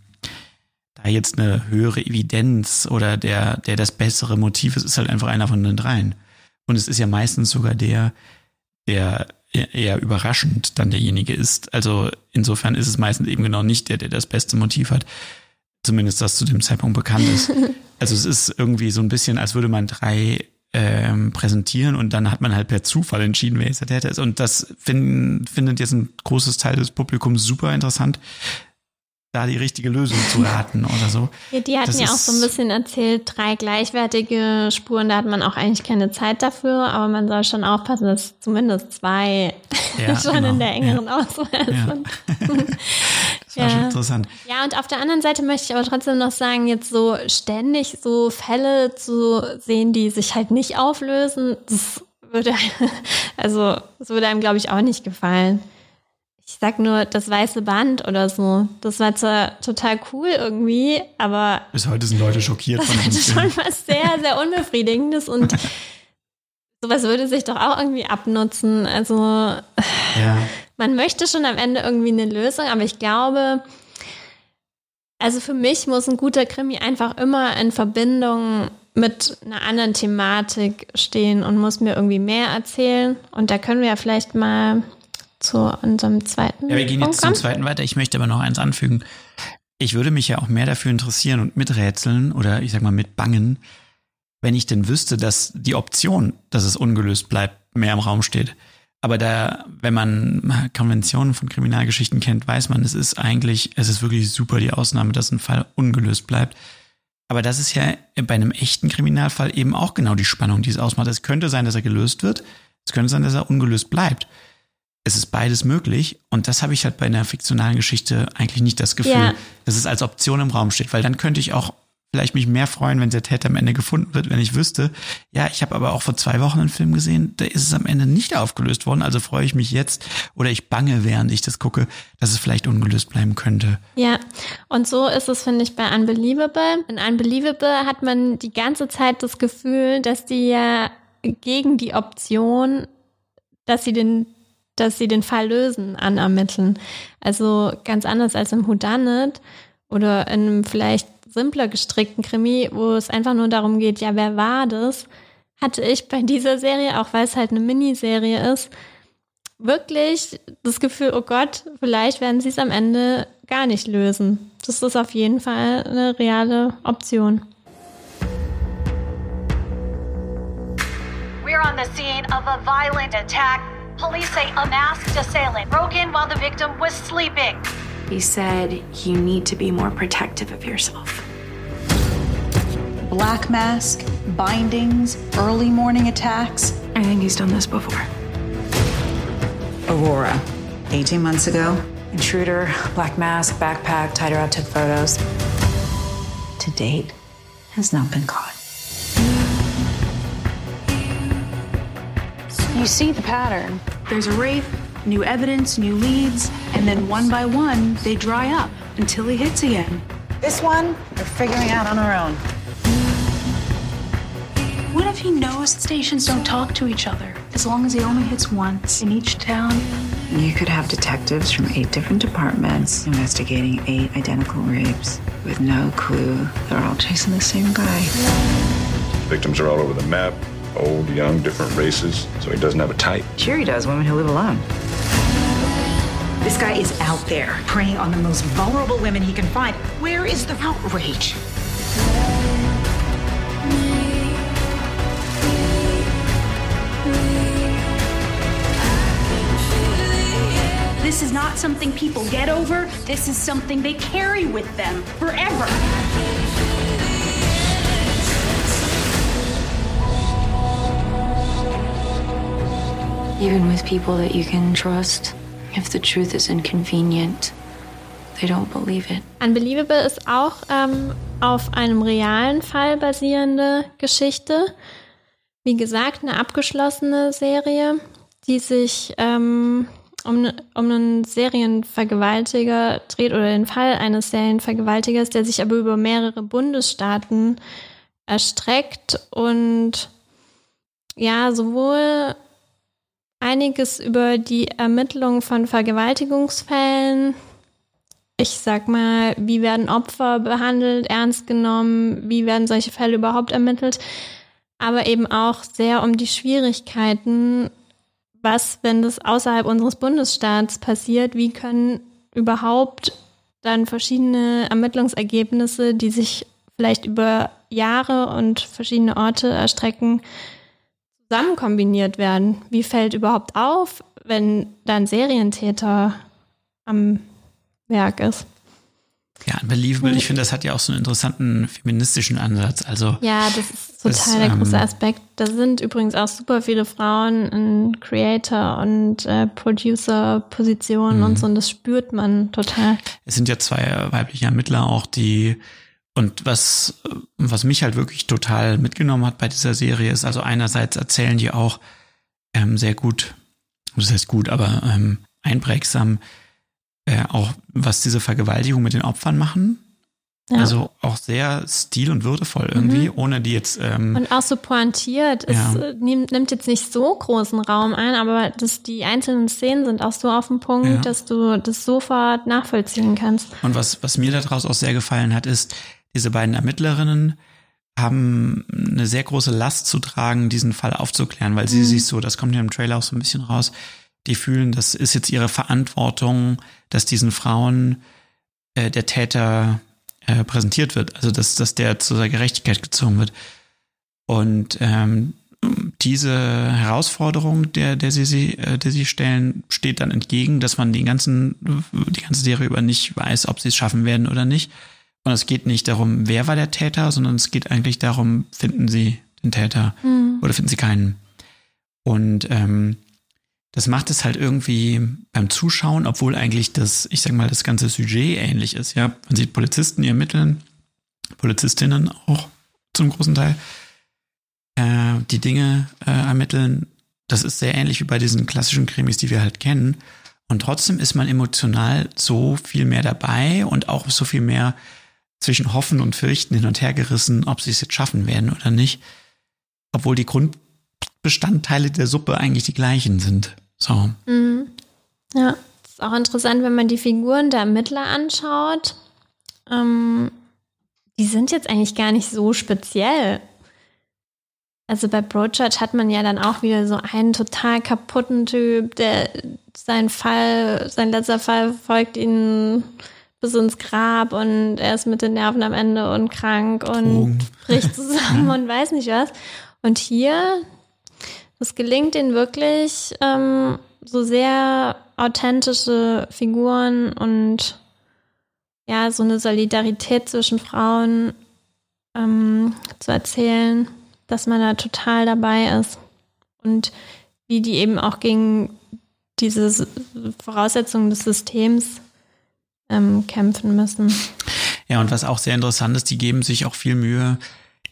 da jetzt eine höhere Evidenz oder der, der das bessere Motiv ist, ist halt einfach einer von den dreien. Und es ist ja meistens sogar der, der eher- eher überraschend dann derjenige ist. Also insofern ist es meistens eben genau nicht der, der das beste Motiv hat. Zumindest das zu dem Zeitpunkt bekannt ist. Also es ist irgendwie so ein bisschen, als würde man drei ähm, präsentieren und dann hat man halt per Zufall entschieden, wer jetzt der Täter ist. Und das finden, findet jetzt ein großes Teil des Publikums super interessant. da die richtige Lösung zu raten oder so. Ja, die hatten Das ja auch so ein bisschen erzählt, drei gleichwertige Spuren, da hat man auch eigentlich keine Zeit dafür, aber man soll schon aufpassen, dass zumindest zwei Ja, schon genau. in der engeren Ja. Auswahl sind. Das war schon Ja. interessant. Ja, und auf der anderen Seite möchte ich aber trotzdem noch sagen, jetzt so ständig so Fälle zu sehen, die sich halt nicht auflösen, das würde, also, das würde einem, glaube ich, auch nicht gefallen. Ich sag nur, das weiße Band oder so, das war zwar total cool irgendwie, aber Bis heute sind Leute schockiert von das dem ist Film. schon was sehr, sehr Unbefriedigendes und sowas würde sich doch auch irgendwie abnutzen. Also, Ja. man möchte schon am Ende irgendwie eine Lösung, aber ich glaube, also für mich muss ein guter Krimi einfach immer in Verbindung mit einer anderen Thematik stehen und muss mir irgendwie mehr erzählen. Und da können wir ja vielleicht mal zu unserem zweiten. Ja, wir gehen Punkt jetzt zum zweiten weiter. Ich möchte aber noch eins anfügen. Ich würde mich ja auch mehr dafür interessieren und miträtseln oder ich sag mal mitbangen, wenn ich denn wüsste, dass die Option, dass es ungelöst bleibt, mehr im Raum steht. Aber da, wenn man Konventionen von Kriminalgeschichten kennt, weiß man, es ist eigentlich, es ist wirklich super die Ausnahme, dass ein Fall ungelöst bleibt. Aber das ist ja bei einem echten Kriminalfall eben auch genau die Spannung, die es ausmacht. Es könnte sein, dass er gelöst wird. Es könnte sein, dass er ungelöst bleibt. Es ist beides möglich. Und das habe ich halt bei einer fiktionalen Geschichte eigentlich nicht das Gefühl, Ja. dass es als Option im Raum steht. Weil dann könnte ich auch vielleicht mich mehr freuen, wenn der Täter am Ende gefunden wird, wenn ich wüsste, ja, ich habe aber auch vor zwei Wochen einen Film gesehen, da ist es am Ende nicht aufgelöst worden. Also freue ich mich jetzt oder ich bange, während ich das gucke, dass es vielleicht ungelöst bleiben könnte. Ja, und so ist es, finde ich, bei Unbelievable. In Unbelievable hat man die ganze Zeit das Gefühl, dass die ja gegen die Option, dass sie den, dass sie den Fall lösen, anermitteln. Also ganz anders als im Whodunit oder in einem vielleicht simpler gestrickten Krimi, wo es einfach nur darum geht, ja, wer war das? Hatte ich bei dieser Serie, auch weil es halt eine Miniserie ist, wirklich das Gefühl, oh Gott, vielleicht werden sie es am Ende gar nicht lösen. Das ist auf jeden Fall eine reale Option. We're on the scene of a violent attack. Police say a masked assailant broke in while the victim was sleeping. He said you need to be more protective of yourself. Black mask, bindings, early morning attacks. I think he's done this before. Aurora, 18 months ago. Intruder, black mask, backpack, tied her up, took photos. To date, has not been caught. You see the pattern. There's a rape, new evidence, new leads, and then one by one, they dry up until he hits again. This one, we're figuring out on our own. What if he knows stations don't talk to each other? As long as he only hits once in each town. You could have detectives from eight different departments investigating eight identical rapes with no clue. They're all chasing the same guy. Victims are all over the map old, young, different races, so he doesn't have a type. Sure, he does. Women who live alone. This guy is out there preying on the most vulnerable women he can find. Where is the outrage? This is not something people get over. This is something they carry with them forever. Even with people that you can trust, if the truth is inconvenient, they don't believe it. Unbelievable ist auch ähm, auf einem realen Fall basierende Geschichte. Wie gesagt, eine abgeschlossene Serie, die sich ähm, um, um einen Serienvergewaltiger dreht oder den Fall eines Serienvergewaltigers, der sich aber über mehrere Bundesstaaten erstreckt und ja, sowohl einiges über die Ermittlung von Vergewaltigungsfällen, ich sag mal, wie werden Opfer behandelt, ernst genommen, wie werden solche Fälle überhaupt ermittelt, aber eben auch sehr um die Schwierigkeiten, was, wenn das außerhalb unseres Bundesstaats passiert, wie können überhaupt dann verschiedene Ermittlungsergebnisse, die sich vielleicht über Jahre und verschiedene Orte erstrecken, zusammen kombiniert werden? Wie fällt überhaupt auf, wenn dann Serientäter am Werk ist? Ja, Unbelievable, ich finde, das hat ja auch so einen interessanten feministischen Ansatz. Also Ja, das ist total das, der große ähm, Aspekt. Da sind übrigens auch super viele Frauen in Creator- und äh, Producer-Positionen Mhm. und so, und das spürt man total. es sind ja zwei weibliche Ermittler auch, die und was, was mich halt wirklich total mitgenommen hat bei dieser Serie ist, also einerseits erzählen die auch ähm, sehr gut, das heißt gut, aber ähm, einprägsam äh, auch, was diese Vergewaltigung mit den Opfern machen. Ja. Also auch sehr stil- und würdevoll irgendwie, Mhm. ohne die jetzt ähm, Und auch so pointiert. Es Ja. äh, nimmt, nimmt jetzt nicht so großen Raum ein, aber das, die einzelnen Szenen sind auch so auf dem Punkt, Ja. dass du das sofort nachvollziehen kannst. Und was, was mir daraus auch sehr gefallen hat, ist, diese beiden Ermittlerinnen haben eine sehr große Last zu tragen, diesen Fall aufzuklären, weil sie Mhm. sich so, das kommt ja im Trailer auch so ein bisschen raus, die fühlen, das ist jetzt ihre Verantwortung, dass diesen Frauen äh, der Täter äh, präsentiert wird, also dass, dass der zu der Gerechtigkeit gezogen wird. Und ähm, diese Herausforderung, der, der sie, sie, äh, der sie stellen, steht dann entgegen, dass man den ganzen, die ganze Serie über nicht weiß, ob sie es schaffen werden oder nicht. Und es geht nicht darum, wer war der Täter, sondern es geht eigentlich darum, finden sie den Täter Mhm. oder finden sie keinen. Und ähm, das macht es halt irgendwie beim Zuschauen, obwohl eigentlich das, ich sag mal, das ganze Sujet ähnlich ist. Ja, man sieht Polizisten, die ermitteln, Polizistinnen auch zum großen Teil, äh, die Dinge äh, ermitteln. Das ist sehr ähnlich wie bei diesen klassischen Krimis, die wir halt kennen. Und trotzdem ist man emotional so viel mehr dabei und auch so viel mehr zwischen Hoffen und Fürchten hin und her gerissen, ob sie es jetzt schaffen werden oder nicht. Obwohl die Grundbestandteile der Suppe eigentlich die gleichen sind. So. Mhm. Ja, ist auch interessant, wenn man die Figuren der Ermittler anschaut. Ähm, die sind jetzt eigentlich gar nicht so speziell. Also bei Broadchurch hat man ja dann auch wieder so einen total kaputten Typ, der sein Fall, sein letzter Fall folgt ihn bis ins Grab und er ist mit den Nerven am Ende und krank und Drogen. bricht zusammen und weiß nicht was. Und hier, es gelingt ihnen wirklich, ähm, so sehr authentische Figuren und ja, so eine Solidarität zwischen Frauen ähm, zu erzählen, dass man da total dabei ist. Und wie die eben auch gegen diese Voraussetzungen des Systems ähm, kämpfen müssen. Ja, und was auch sehr interessant ist, die geben sich auch viel Mühe,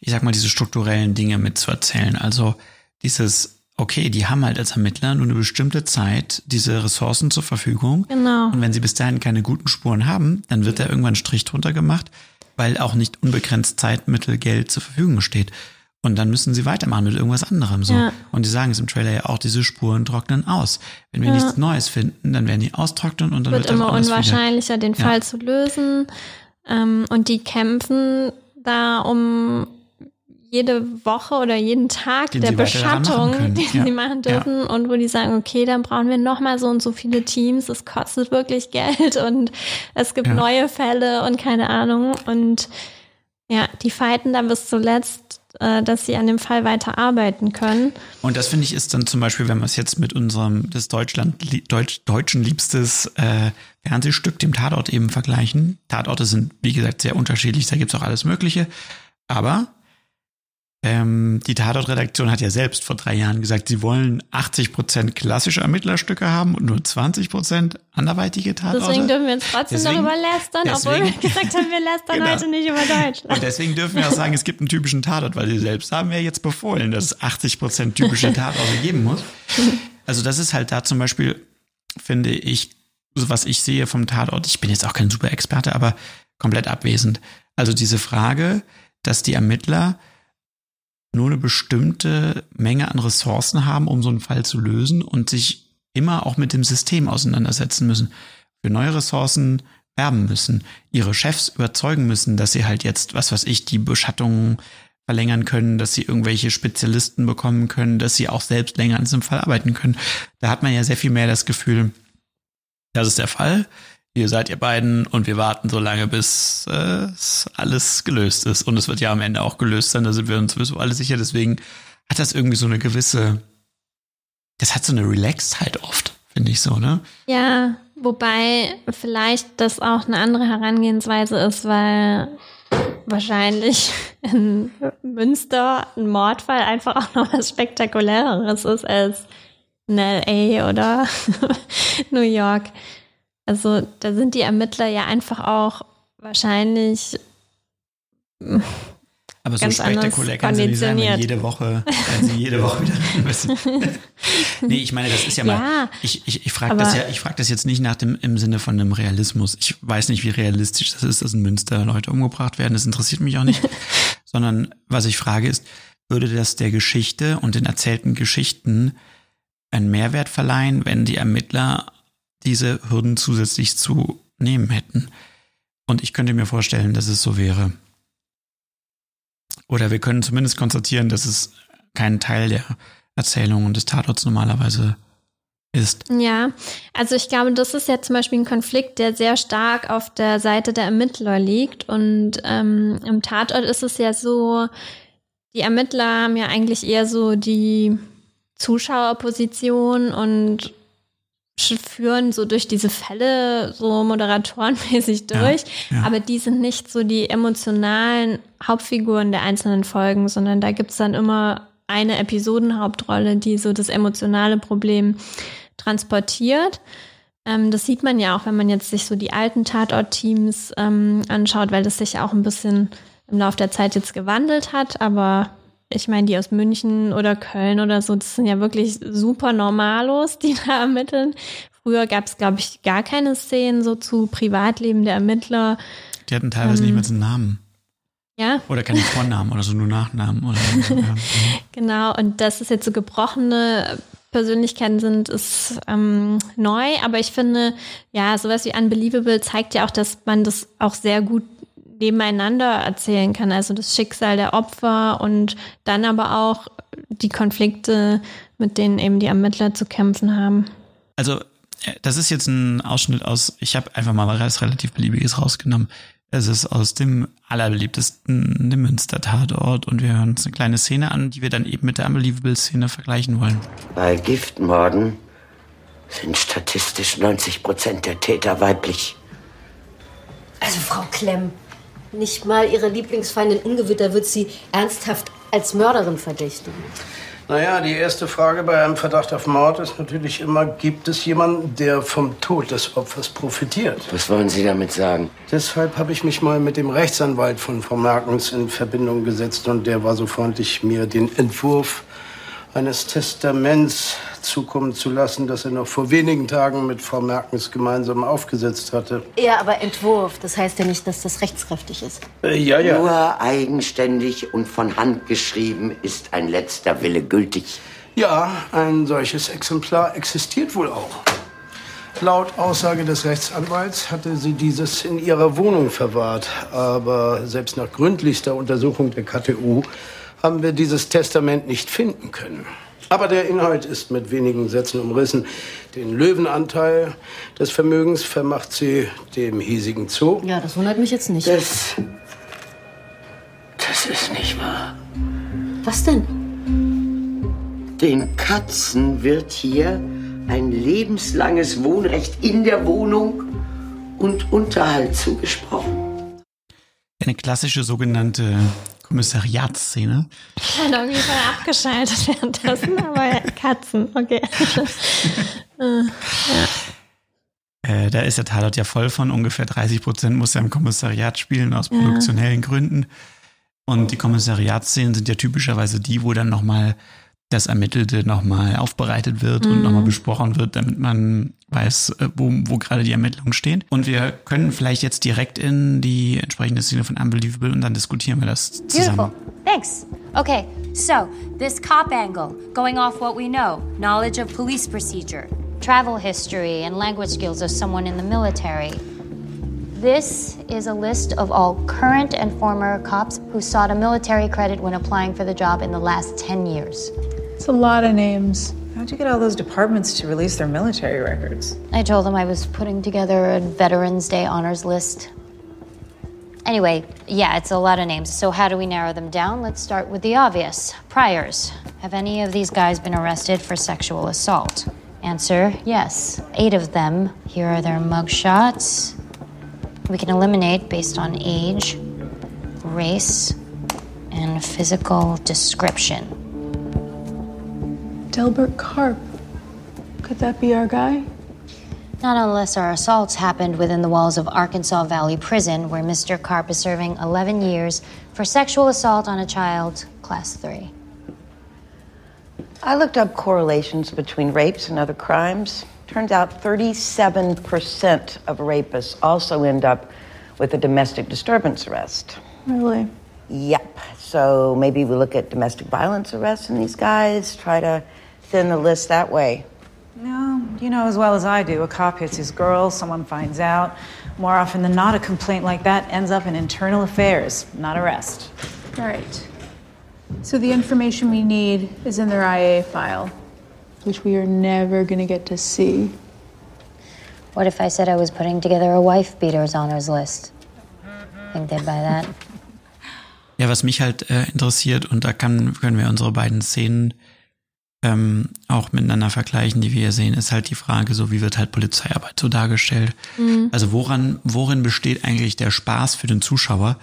ich sag mal, diese strukturellen Dinge mitzuerzählen. Also dieses, okay, die haben halt als Ermittler nur eine bestimmte Zeit diese Ressourcen zur Verfügung. Genau. Und wenn sie bis dahin keine guten Spuren haben, dann wird da irgendwann ein Strich drunter gemacht, weil auch nicht unbegrenzt Zeit, Mittel, Geld zur Verfügung steht. Und dann müssen sie weitermachen mit irgendwas anderem. So. Ja. Und die sagen es im Trailer ja auch, diese Spuren trocknen aus. Wenn wir Ja. nichts Neues finden, dann werden die austrocknen und dann wird wird, immer das unwahrscheinlicher, den Ja. Fall zu lösen. Ähm, und die kämpfen da um jede Woche oder jeden Tag Den der Beschattung, den Ja. sie machen dürfen und wo die sagen, okay, dann brauchen wir noch mal so und so viele Teams, es kostet wirklich Geld und es gibt Ja. neue Fälle und keine Ahnung und ja, die fighten dann bis zuletzt, dass sie an dem Fall weiter arbeiten können. Und das finde ich ist dann zum Beispiel, wenn wir es jetzt mit unserem des Deutschland Deutsch, deutschen liebstes äh, Fernsehstück, dem Tatort eben vergleichen. Tatorte sind wie gesagt sehr unterschiedlich, da gibt's auch alles Mögliche. Aber ähm, die Tatort-Redaktion hat ja selbst vor drei Jahren gesagt, sie wollen 80 Prozent klassische Ermittlerstücke haben und nur 20 Prozent anderweitige Tatorte. Deswegen dürfen wir jetzt trotzdem Deswegen- darüber lästern, obwohl wir gesagt haben, wir lästern Genau. heute nicht über Deutschland. Und deswegen dürfen wir auch sagen, es gibt einen typischen Tatort, weil sie selbst haben ja jetzt befohlen, dass es 80 Prozent typische Tatorte geben muss. Also das ist halt da zum Beispiel, finde ich, so was ich sehe vom Tatort, ich bin jetzt auch kein super Experte, aber komplett abwesend. Also diese Frage, dass die Ermittler nur eine bestimmte Menge an Ressourcen haben, um so einen Fall zu lösen und sich immer auch mit dem System auseinandersetzen müssen. Für neue Ressourcen werben müssen, ihre Chefs überzeugen müssen, dass sie halt jetzt, was weiß ich, die Beschattungen verlängern können, dass sie irgendwelche Spezialisten bekommen können, dass sie auch selbst länger an diesem Fall arbeiten können. Da hat man ja sehr viel mehr das Gefühl, das ist der Fall. Hier seid ihr beiden und wir warten so lange, bis äh, es alles gelöst ist. Und es wird ja am Ende auch gelöst sein, da sind wir uns sowieso alle sicher. Deswegen hat das irgendwie so eine gewisse, das hat so eine Relaxedheit oft, finde ich so, ne? Ja, Wobei vielleicht das auch eine andere Herangehensweise ist, weil wahrscheinlich in Münster ein Mordfall einfach auch noch was Spektakuläres ist als in LA oder New York. Also da sind die Ermittler ja einfach auch wahrscheinlich aber so spektakulär kann sie nicht sein, wenn jede Woche, wenn sie jede Woche wieder rein müssen. nee, ich meine, das ist ja, ja mal, ich, ich, ich frage das ja, ich frage das jetzt nicht nach dem, im Sinne von einem Realismus. Ich weiß nicht, wie realistisch das ist, dass in Münster Leute umgebracht werden. Das interessiert mich auch nicht. Sondern was ich frage ist, würde das der Geschichte und den erzählten Geschichten einen Mehrwert verleihen, wenn die Ermittler diese Hürden zusätzlich zu nehmen hätten? Und ich könnte mir vorstellen, dass es so wäre. Oder wir können zumindest konstatieren, dass es kein Teil der Erzählung und des Tatorts normalerweise ist. Ja, also ich glaube, das ist ja zum Beispiel ein Konflikt, der sehr stark auf der Seite der Ermittler liegt. Und ähm, im Tatort ist es ja so, die Ermittler haben ja eigentlich eher so die Zuschauerposition und führen so durch diese Fälle so moderatorenmäßig durch, ja, ja. aber die sind nicht so die emotionalen Hauptfiguren der einzelnen Folgen, sondern da gibt's dann immer eine Episodenhauptrolle, die so das emotionale Problem transportiert. Ähm, das sieht man ja auch, wenn man jetzt sich so die alten Tatort-Teams ähm, anschaut, weil das sich auch ein bisschen im Laufe der Zeit jetzt gewandelt hat, aber ich meine, die aus München oder Köln oder so, das sind ja wirklich super Normalos, die da ermitteln. Früher gab es, glaube ich, gar keine Szenen so zu Privatleben der Ermittler. Die hatten teilweise ähm, nicht so einen Namen. Ja. Oder keine Vornamen oder so nur Nachnamen. Oder so, ja. genau, und dass es jetzt so gebrochene Persönlichkeiten sind, ist ähm, neu, aber ich finde, ja, sowas wie Unbelievable zeigt ja auch, dass man das auch sehr gut nebeneinander erzählen kann. Also das Schicksal der Opfer und dann aber auch die Konflikte, mit denen eben die Ermittler zu kämpfen haben. Also äh, das ist jetzt ein Ausschnitt aus, ich habe einfach mal was relativ beliebiges rausgenommen. Es ist aus dem allerbeliebtesten dem Münster-Tatort und wir hören uns eine kleine Szene an, die wir dann eben mit der Unbelievable-Szene vergleichen wollen. Bei Giftmorden sind statistisch 90 Prozent der Täter weiblich. Also Frau Klemm, nicht mal ihre Lieblingsfeindin Ungewitter wird sie ernsthaft als Mörderin verdächtigen. Naja, die erste Frage bei einem Verdacht auf Mord ist natürlich immer, gibt es jemanden, der vom Tod des Opfers profitiert? Was wollen Sie damit sagen? Deshalb habe ich mich mal mit dem Rechtsanwalt von Frau Merkens in Verbindung gesetzt und der war so freundlich, mir den Entwurf eines Testaments zukommen zu lassen, das er noch vor wenigen Tagen mit Frau Merkens gemeinsam aufgesetzt hatte. Ja, aber Entwurf, das heißt ja nicht, dass das rechtskräftig ist. Äh, ja, ja. Nur eigenständig und von Hand geschrieben ist ein letzter Wille gültig. Ja, ein solches Exemplar existiert wohl auch. Laut Aussage des Rechtsanwalts hatte sie dieses in ihrer Wohnung verwahrt. Aber selbst nach gründlichster Untersuchung der KTU haben wir dieses Testament nicht finden können. Aber der Inhalt ist mit wenigen Sätzen umrissen. Den Löwenanteil des Vermögens vermacht sie dem hiesigen Zoo. Ja, das wundert mich jetzt nicht. Das. Das ist nicht wahr. Was denn? Den Katzen wird hier ein lebenslanges Wohnrecht in der Wohnung und Unterhalt zugesprochen. Eine klassische sogenannte Kommissariatsszene. Ich habe irgendwie voll abgeschaltet währenddessen, aber Katzen, okay. äh, ja. äh, da ist der Tatort ja voll von ungefähr 30 Prozent muss er im Kommissariat spielen aus produktionellen ja. Gründen. Und die Kommissariatsszenen sind ja typischerweise die, wo dann nochmal das Ermittelte nochmal aufbereitet wird mhm. und nochmal besprochen wird, damit man weiß, äh, wo, wo gerade die Ermittlungen stehen. Und wir können vielleicht jetzt direkt in die entsprechende Szene von Unbelievable und dann diskutieren wir das zusammen. Beautiful. Thanks. Okay, so this cop angle, going off what we know, knowledge of police procedure, travel history and language skills of someone in the military. This is a list of all current and former cops who sought a military credit when applying for the job in the last 10 years. It's a lot of names. How'd you get all those departments to release their military records? I told them I was putting together a Veterans Day honors list. Anyway, yeah, it's a lot of names. So, how do we narrow them down? Let's start with the obvious priors. Have any of these guys been arrested for sexual assault? Answer yes. Eight of them. Here are their mugshots. We can eliminate based on age, race, and physical description. Delbert Carp. Could that be our guy? Not unless our assaults happened within the walls of Arkansas Valley Prison, where Mr. Carp is serving 11 years for sexual assault on a child, class 3. I looked up correlations between rapes and other crimes. Turns out 37% of rapists also end up with a domestic disturbance arrest. Really? Yep. So maybe we look at domestic violence arrests in these guys, try to thin the list that way. No, you know as well as I do, a cop hits his girl, someone finds out. More often than not, a complaint like that ends up in internal affairs, not arrest. Right. So the information we need is in their IA file, which we are never going to get to see. What if I said I was putting together a wife beaters honors list? Think they'd buy that? Ja, was mich halt äh, interessiert, und da kann, können wir unsere beiden Szenen ähm, auch miteinander vergleichen, die wir hier sehen, ist halt die Frage, so wie wird halt Polizeiarbeit so dargestellt. Mhm. Also woran, worin besteht eigentlich der Spaß für den Zuschauer?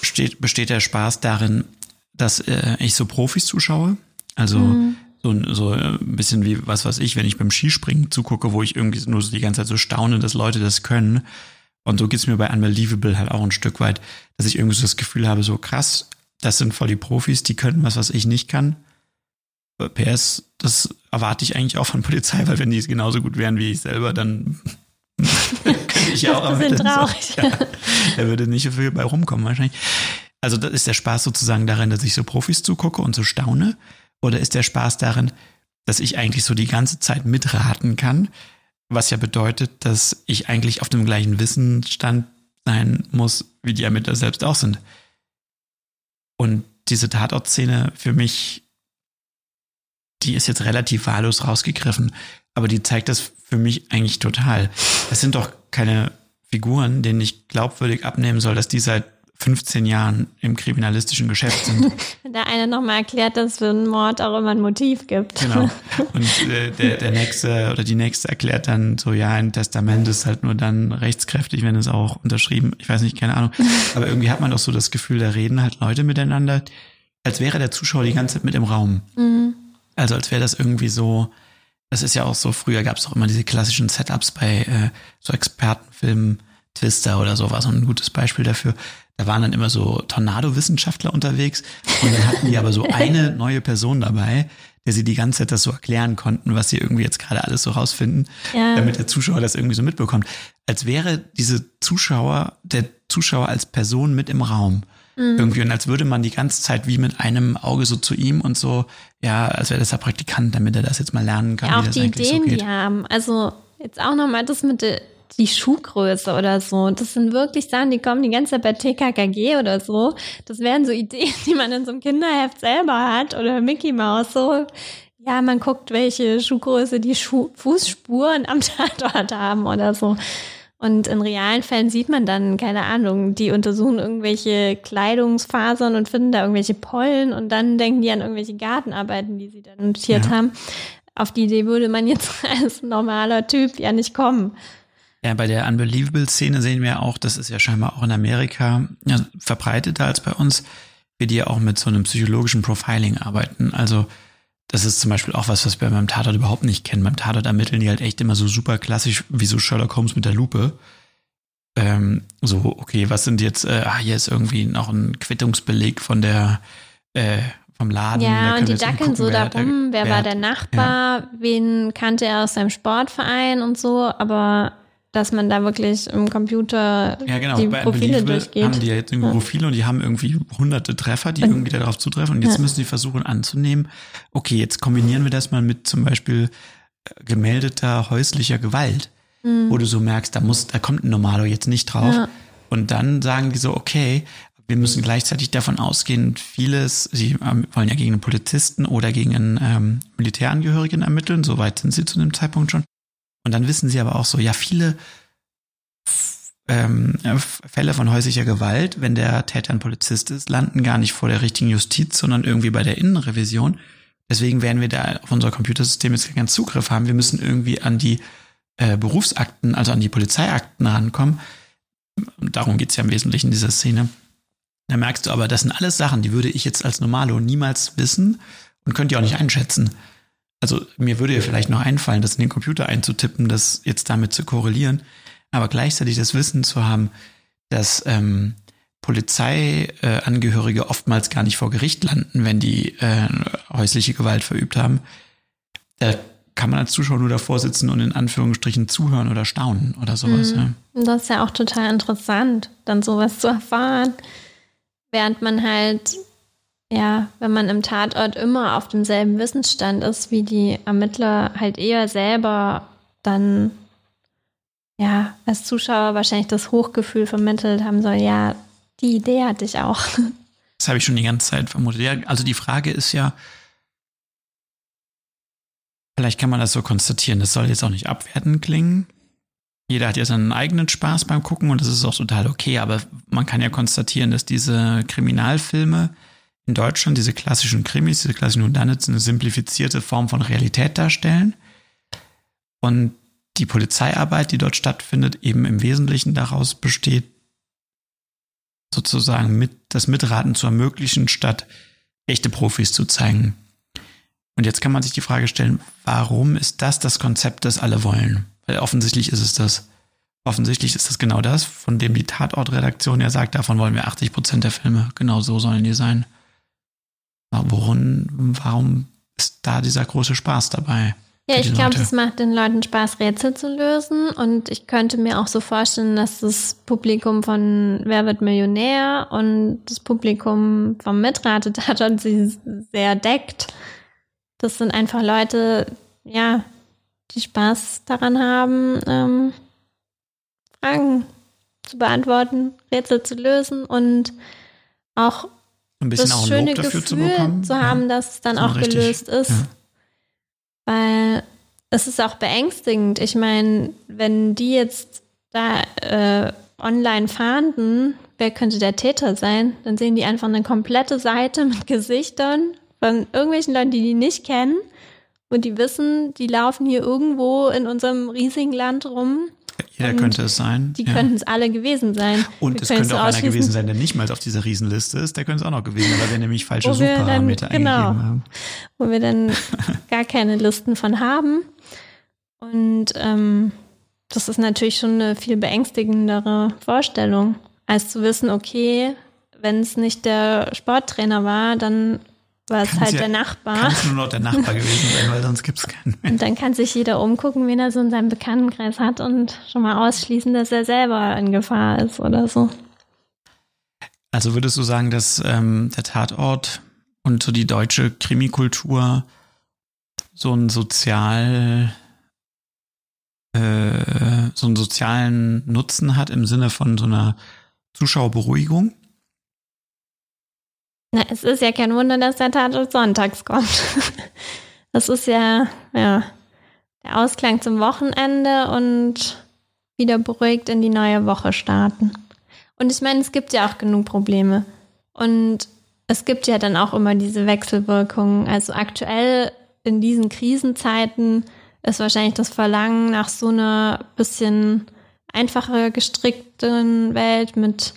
Besteht, besteht der Spaß darin, dass äh, ich so Profis zuschaue? Also mhm. so, so ein bisschen wie, was weiß ich, wenn ich beim Skispringen zugucke, wo ich irgendwie nur so die ganze Zeit so staune, dass Leute das können. Und so geht's mir bei Unbelievable halt auch ein Stück weit, dass ich irgendwie so das Gefühl habe, so krass, das sind voll die Profis, die können was, was ich nicht kann. PS, das erwarte ich eigentlich auch von Polizei, weil wenn die genauso gut wären wie ich selber, dann könnte ich ja auch am Ende. traurig. Ja, da würde nicht so viel bei rumkommen wahrscheinlich. Also das ist der Spaß sozusagen darin, dass ich so Profis zugucke und so staune? Oder ist der Spaß darin, dass ich eigentlich so die ganze Zeit mitraten kann? Was ja bedeutet, dass ich eigentlich auf dem gleichen Wissensstand sein muss, wie die Ermittler selbst auch sind. Und diese Tatortszene für mich die ist jetzt relativ wahllos rausgegriffen, aber die zeigt das für mich eigentlich total. Das sind doch keine Figuren, denen ich glaubwürdig abnehmen soll, dass die seit 15 Jahren im kriminalistischen Geschäft sind. Der eine nochmal erklärt, dass für einen Mord auch immer ein Motiv gibt. Genau. Und äh, der, der nächste oder die nächste erklärt dann so, ja, ein Testament ist halt nur dann rechtskräftig, wenn es auch unterschrieben, ich weiß nicht, keine Ahnung. Aber irgendwie hat man doch so das Gefühl, da reden halt Leute miteinander, als wäre der Zuschauer die ganze Zeit mit im Raum. Mhm. Also als wäre das irgendwie so, das ist ja auch so, früher gab es auch immer diese klassischen Setups bei äh, so Expertenfilmen, Twister oder so war so ein gutes Beispiel dafür. Da waren dann immer so Tornado-Wissenschaftler unterwegs und dann hatten die aber so eine neue Person dabei, der sie die ganze Zeit das so erklären konnten, was sie irgendwie jetzt gerade alles so rausfinden, ja. damit der Zuschauer das irgendwie so mitbekommt. Als wäre diese Zuschauer, der Zuschauer als Person mit im Raum. Mhm. Irgendwie. Und als würde man die ganze Zeit wie mit einem Auge so zu ihm und so, ja, als wäre das der Praktikant, damit er das jetzt mal lernen kann. Ja, auch die Ideen, so die haben. Also jetzt auch nochmal das mit der die Schuhgröße oder so. Das sind wirklich Sachen, die kommen die ganze Zeit bei TKKG oder so. Das wären so Ideen, die man in so einem Kinderheft selber hat oder Mickey Mouse so. Ja, man guckt, welche Schuhgröße die Schuh Fußspuren am Tatort haben oder so. Und in realen Fällen sieht man dann, keine Ahnung, die untersuchen irgendwelche Kleidungsfasern und finden da irgendwelche Pollen und dann denken die an irgendwelche Gartenarbeiten, die sie dann notiert ja. haben. Auf die Idee würde man jetzt als normaler Typ ja nicht kommen. Ja, bei der Unbelievable-Szene sehen wir auch, das ist ja scheinbar auch in Amerika ja, verbreiteter als bei uns, wie die ja auch mit so einem psychologischen Profiling arbeiten. Also das ist zum Beispiel auch was, was wir beim Tatort überhaupt nicht kennen. Beim Tatort ermitteln die halt echt immer so super klassisch, wie so Sherlock Holmes mit der Lupe. Ähm, so, okay, was sind jetzt, äh, ah, hier ist irgendwie noch ein Quittungsbeleg von der, äh, vom Laden. Ja, und die dackeln so darum, wer, wer, war der Nachbar, ja. wen kannte er aus seinem Sportverein und so, aber dass man da wirklich im Computer ja, genau. die Bei Profile durchgeht. haben die ja jetzt irgendwie ja. Profile und die haben irgendwie hunderte Treffer, die und, irgendwie darauf zutreffen. Und jetzt ja. müssen sie versuchen anzunehmen, okay, jetzt kombinieren wir das mal mit zum Beispiel äh, gemeldeter häuslicher Gewalt, mhm. wo du so merkst, da muss, da kommt ein Normalo jetzt nicht drauf. Ja. Und dann sagen die so, okay, wir müssen gleichzeitig davon ausgehen, vieles, sie ähm, wollen ja gegen einen Polizisten oder gegen einen ähm, Militärangehörigen ermitteln, soweit sind sie zu dem Zeitpunkt schon. Und dann wissen sie aber auch so, ja, viele ähm, Fälle von häuslicher Gewalt, wenn der Täter ein Polizist ist, landen gar nicht vor der richtigen Justiz, sondern irgendwie bei der Innenrevision. Deswegen werden wir da auf unser Computersystem jetzt keinen Zugriff haben. Wir müssen irgendwie an die äh, Berufsakten, also an die Polizeiakten rankommen. Darum geht's ja im Wesentlichen in dieser Szene. Da merkst du aber, das sind alles Sachen, die würde ich jetzt als Normalo niemals wissen und könnte ja auch nicht einschätzen. Also mir würde ja vielleicht noch einfallen, das in den Computer einzutippen, das jetzt damit zu korrelieren. Aber gleichzeitig das Wissen zu haben, dass ähm, Polizeiangehörige äh, oftmals gar nicht vor Gericht landen, wenn die äh, häusliche Gewalt verübt haben, da kann man als Zuschauer nur davor sitzen und in Anführungsstrichen zuhören oder staunen oder sowas. Mhm. Ja. Das ist ja auch total interessant, dann sowas zu erfahren, während man halt, ja, wenn man im Tatort immer auf demselben Wissensstand ist, wie die Ermittler halt eher selber dann ja, als Zuschauer wahrscheinlich das Hochgefühl vermittelt haben soll, ja, die Idee hatte ich auch. Das habe ich schon die ganze Zeit vermutet. Ja, also die Frage ist ja, vielleicht kann man das so konstatieren, das soll jetzt auch nicht abwertend klingen. Jeder hat ja seinen eigenen Spaß beim Gucken und das ist auch total okay, aber man kann ja konstatieren, dass diese Kriminalfilme in Deutschland, diese klassischen Krimis, diese klassischen Whodunits, eine simplifizierte Form von Realität darstellen. Und die Polizeiarbeit, die dort stattfindet, eben im Wesentlichen daraus besteht, sozusagen mit, das Mitraten zu ermöglichen, statt echte Profis zu zeigen. Und jetzt kann man sich die Frage stellen, warum ist das das Konzept, das alle wollen? Weil offensichtlich ist es das. Offensichtlich ist das genau das, von dem die Tatortredaktion ja sagt, davon wollen wir 80 Prozent der Filme. Genau so sollen die sein. Warum, warum ist da dieser große Spaß dabei? Ja, ich glaube, es macht den Leuten Spaß, Rätsel zu lösen. Und ich könnte mir auch so vorstellen, dass das Publikum von Wer wird Millionär und das Publikum vom Mitratetatort sich sehr deckt. Das sind einfach Leute, ja, die Spaß daran haben, ähm, Fragen zu beantworten, Rätsel zu lösen und auch ein bisschen das auch schöne Lob dafür Gefühl zu bekommen. zu haben, dass es dann So auch richtig, gelöst ist. ja. Weil es ist auch beängstigend. Ich meine, wenn die jetzt da äh, online fahnden, wer könnte der Täter sein? Dann sehen die einfach eine komplette Seite mit Gesichtern von irgendwelchen Leuten, die die nicht kennen. Und die wissen, die laufen hier irgendwo in unserem riesigen Land rum. Jeder Und könnte es sein. Die ja. könnten es alle gewesen sein. Und Wir es könnte auch einer gewesen sein, der nicht mal auf dieser Riesenliste ist. Der könnte es auch noch gewesen sein, weil wir nämlich falsche wir dann- Suchparameter genau. eingegeben haben. wo wir dann gar keine Listen von haben. Und ähm, das ist natürlich schon eine viel beängstigendere Vorstellung, als zu wissen, okay, wenn es nicht der Sporttrainer war, dann war es Kann's halt ja- der Nachbar. Kann es nur noch der Nachbar gewesen sein, weil sonst gibt es keinen mehr. Und dann kann sich jeder umgucken, wen er so in seinem Bekanntenkreis hat und schon mal ausschließen, dass er selber in Gefahr ist oder so. Also würdest du sagen, dass ähm, der Tatort und so die deutsche Krimikultur so einen sozial äh, so einen sozialen Nutzen hat im Sinne von so einer Zuschauerberuhigung? Na, es ist ja kein Wunder, dass der Tatort sonntags kommt. Das ist ja, ja, der Ausklang zum Wochenende und wieder beruhigt in die neue Woche starten. Und ich meine, es gibt ja auch genug Probleme. Und es gibt ja dann auch immer diese Wechselwirkungen. Also aktuell in diesen Krisenzeiten ist wahrscheinlich das Verlangen nach so einer bisschen einfacher gestrickten Welt mit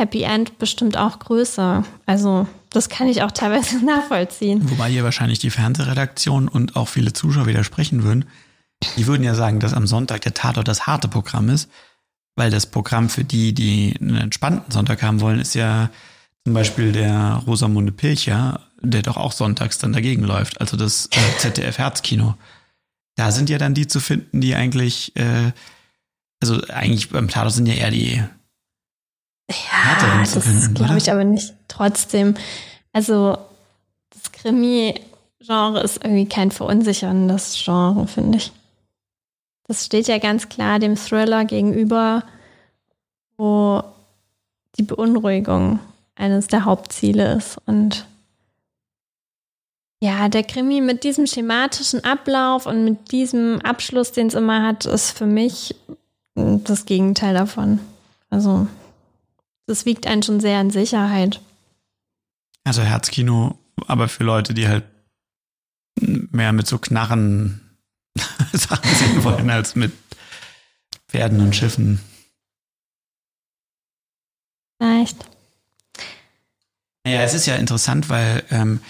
Happy End bestimmt auch größer. Also das kann ich auch teilweise nachvollziehen. Wobei hier wahrscheinlich die Fernsehredaktion und auch viele Zuschauer widersprechen würden. Die würden ja sagen, dass am Sonntag der Tatort das harte Programm ist, weil das Programm für die, die einen entspannten Sonntag haben wollen, ist ja zum Beispiel der Rosamunde Pilcher, der doch auch sonntags dann dagegen läuft, also das äh, ZDF Herzkino. Da sind ja dann die zu finden, die eigentlich, äh, also eigentlich beim Tatort sind ja eher die Ja, das glaube ich aber nicht. Trotzdem, also das Krimi-Genre ist irgendwie kein verunsicherndes Genre, finde ich. Das steht ja ganz klar dem Thriller gegenüber, wo die Beunruhigung eines der Hauptziele ist. Und ja, der Krimi mit diesem schematischen Ablauf und mit diesem Abschluss, den es immer hat, ist für mich das Gegenteil davon. Also, das wiegt einen schon sehr in Sicherheit. Also Herzkino, aber für Leute, die halt mehr mit so Knarren Sachen sehen wollen als mit Pferden und Schiffen. Vielleicht. Ja, es ist ja interessant, weil ähm,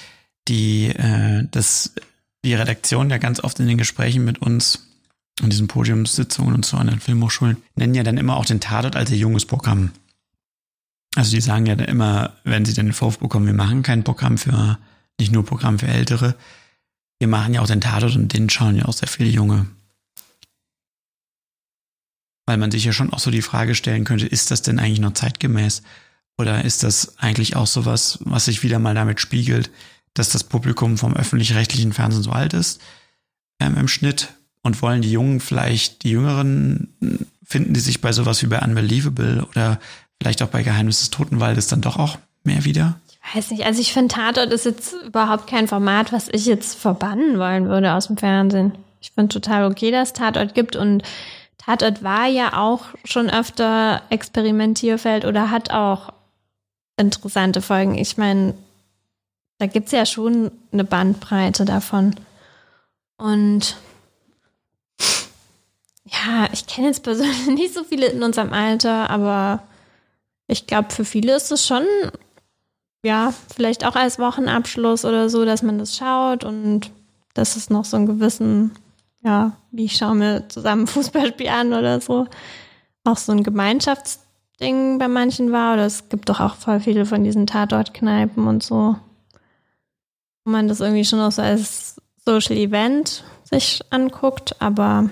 die, äh, das, die Redaktion ja ganz oft in den Gesprächen mit uns und diesen Podiumssitzungen und so an den Filmhochschulen nennen ja dann immer auch den Tatort als ihr junges Programm. Also die sagen ja dann immer, wenn sie dann den Vorwurf bekommen, wir machen kein Programm für, nicht nur Programm für Ältere, wir machen ja auch den Tatort und den schauen ja auch sehr viele Junge. Weil man sich ja schon auch so die Frage stellen könnte, ist das denn eigentlich noch zeitgemäß? Oder ist das eigentlich auch sowas, was sich wieder mal damit spiegelt, dass das Publikum vom öffentlich-rechtlichen Fernsehen so alt ist ähm, im Schnitt und wollen die Jungen vielleicht, die Jüngeren, finden die sich bei sowas wie bei Unbelievable oder vielleicht auch bei Geheimnis des Totenwaldes dann doch auch mehr wieder? Ich weiß nicht, also ich finde Tatort ist jetzt überhaupt kein Format, was ich jetzt verbannen wollen würde aus dem Fernsehen. Ich finde total okay, dass Tatort gibt und Tatort war ja auch schon öfter Experimentierfeld oder hat auch interessante Folgen. Ich meine, da gibt es ja schon eine Bandbreite davon. Und ja, ich kenne jetzt persönlich nicht so viele in unserem Alter, aber ich glaube, für viele ist es schon, ja, vielleicht auch als Wochenabschluss oder so, dass man das schaut und dass es noch so einen gewissen, ja, wie ich schaue mir zusammen Fußballspiel an oder so, auch so ein Gemeinschaftsding bei manchen war. Oder es gibt doch auch voll viele von diesen Tatortkneipen und so, wo man das irgendwie schon auch so als Social Event sich anguckt, aber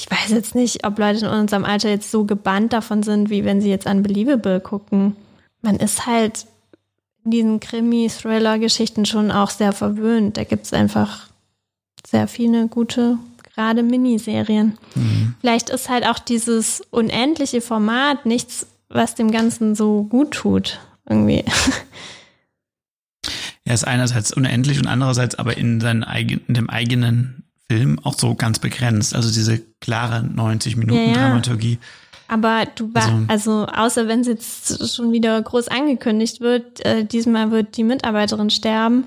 ich weiß jetzt nicht, ob Leute in unserem Alter jetzt so gebannt davon sind, wie wenn sie jetzt Unbelievable gucken. Man ist halt in diesen Krimi-Thriller-Geschichten schon auch sehr verwöhnt. Da gibt es einfach sehr viele gute, gerade Miniserien. Mhm. Vielleicht ist halt auch dieses unendliche Format nichts, was dem Ganzen so gut tut, irgendwie. Er ist einerseits unendlich und andererseits aber in, seinen in dem eigenen Film auch so ganz begrenzt. Also diese klare 90 Minuten ja. Dramaturgie. Aber du war, also, also, außer wenn es jetzt schon wieder groß angekündigt wird, äh, diesmal wird die Mitarbeiterin sterben,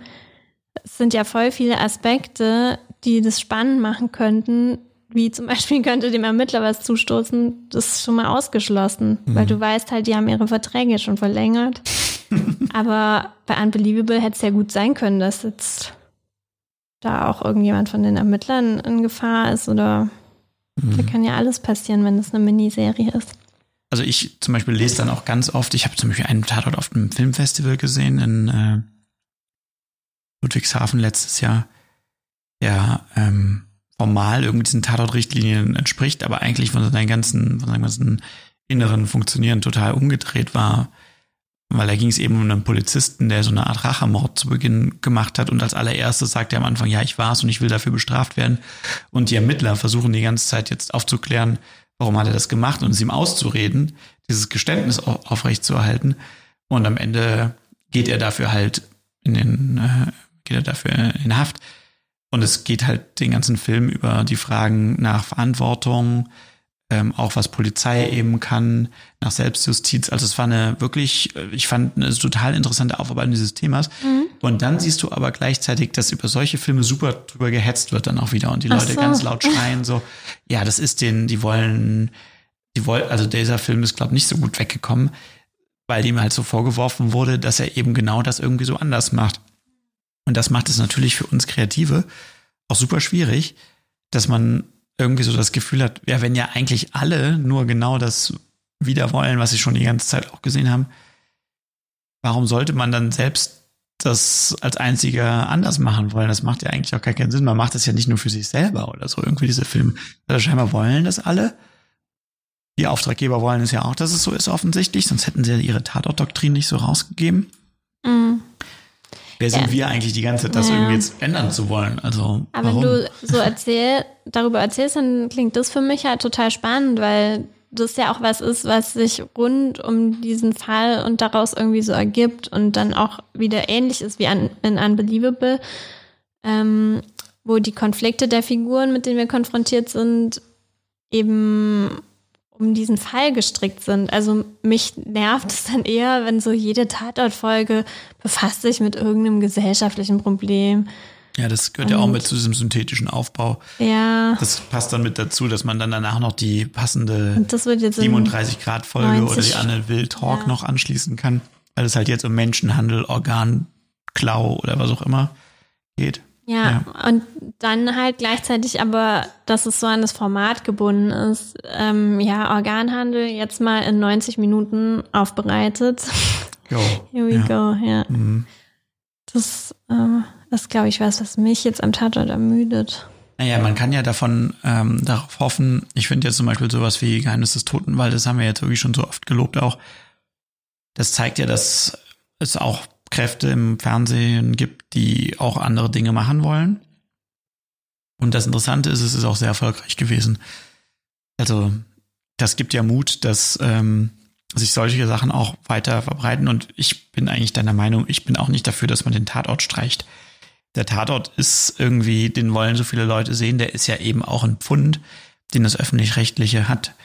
es sind ja voll viele Aspekte, die das spannend machen könnten. Wie zum Beispiel könnte dem Ermittler was zustoßen, das ist schon mal ausgeschlossen, mhm. weil du weißt halt, die haben ihre Verträge schon verlängert. Aber bei Unbelievable hätte es ja gut sein können, dass jetzt da auch irgendjemand von den Ermittlern in Gefahr ist oder mhm. da kann ja alles passieren, wenn es eine Miniserie ist. Also ich zum Beispiel lese dann auch ganz oft, ich habe zum Beispiel einen Tatort auf einem Filmfestival gesehen in äh, Ludwigshafen letztes Jahr, der ähm, formal irgendwie diesen Tatortrichtlinien entspricht, aber eigentlich von seinen ganzen, von seinem ganzen inneren Funktionieren total umgedreht war weil da ging es eben um einen Polizisten, der so eine Art Rachamord zu Beginn gemacht hat und als allererstes sagt er am Anfang, ja, ich war's und ich will dafür bestraft werden. Und die Ermittler versuchen die ganze Zeit jetzt aufzuklären, warum hat er das gemacht und es ihm auszureden, dieses Geständnis aufrechtzuerhalten. Und am Ende geht er dafür halt in den, äh, geht er dafür in Haft. Und es geht halt den ganzen Film über die Fragen nach Verantwortung, ähm, auch was Polizei eben kann, nach Selbstjustiz. Also es war eine wirklich, äh, ich fand eine total interessante Aufarbeitung dieses Themas. Mhm. Und dann siehst du aber gleichzeitig, dass über solche Filme super drüber gehetzt wird dann auch wieder und die Leute so. ganz laut schreien so, ja, das ist den, die wollen, die wollen, also dieser Film ist glaube ich nicht so gut weggekommen, weil ihm halt so vorgeworfen wurde, dass er eben genau das irgendwie so anders macht. Und das macht es natürlich für uns Kreative auch super schwierig, dass man irgendwie so das Gefühl hat, ja, wenn ja eigentlich alle nur genau das wieder wollen, was sie schon die ganze Zeit auch gesehen haben, warum sollte man dann selbst das als einziger anders machen wollen? Das macht ja eigentlich auch keinen Sinn. Man macht das ja nicht nur für sich selber oder so, irgendwie diese Filme. Also scheinbar wollen das alle. Die Auftraggeber wollen es ja auch, dass es so ist, offensichtlich, sonst hätten sie ja ihre Tatortdoktrin nicht so rausgegeben. Mhm. Wer sind ja. wir eigentlich die ganze Zeit, das ja. irgendwie jetzt ändern zu wollen? Also, Aber warum? wenn du so erzähl, darüber erzählst, dann klingt das für mich halt total spannend, weil das ja auch was ist, was sich rund um diesen Fall und daraus irgendwie so ergibt und dann auch wieder ähnlich ist wie an, in Unbelievable, ähm, wo die Konflikte der Figuren, mit denen wir konfrontiert sind, eben um diesen Fall gestrickt sind. Also mich nervt es dann eher, wenn so jede Tatortfolge befasst sich mit irgendeinem gesellschaftlichen Problem. Ja, das gehört ja auch mit zu diesem synthetischen Aufbau. Ja. Das passt dann mit dazu, dass man dann danach noch die passende Und das wird jetzt in 37 Grad Folge oder 90 die Anne Will Talk Ja. noch anschließen kann, weil es halt jetzt um Menschenhandel, Organklau oder was auch immer geht. Ja, und dann halt gleichzeitig aber, dass es so an das Format gebunden ist. Ähm, ja, Organhandel jetzt mal in 90 Minuten aufbereitet. Go. Here we Ja. go, ja. Mhm. Das äh, ist, glaube ich, was, was mich jetzt am Tatort ermüdet. Naja, man kann ja davon ähm, darauf hoffen, ich finde jetzt zum Beispiel sowas wie Geheimnis des Totenwaldes, haben wir jetzt wirklich schon so oft gelobt auch. Das zeigt ja, dass es auch Kräfte im Fernsehen gibt, die auch andere Dinge machen wollen. Und das Interessante ist, es ist auch sehr erfolgreich gewesen. Also, das gibt ja Mut, dass ähm, sich solche Sachen auch weiter verbreiten. Und ich bin eigentlich deiner Meinung, ich bin auch nicht dafür, dass man den Tatort streicht. Der Tatort ist irgendwie, den wollen so viele Leute sehen, der ist ja eben auch ein Pfund, den das Öffentlich-Rechtliche hat,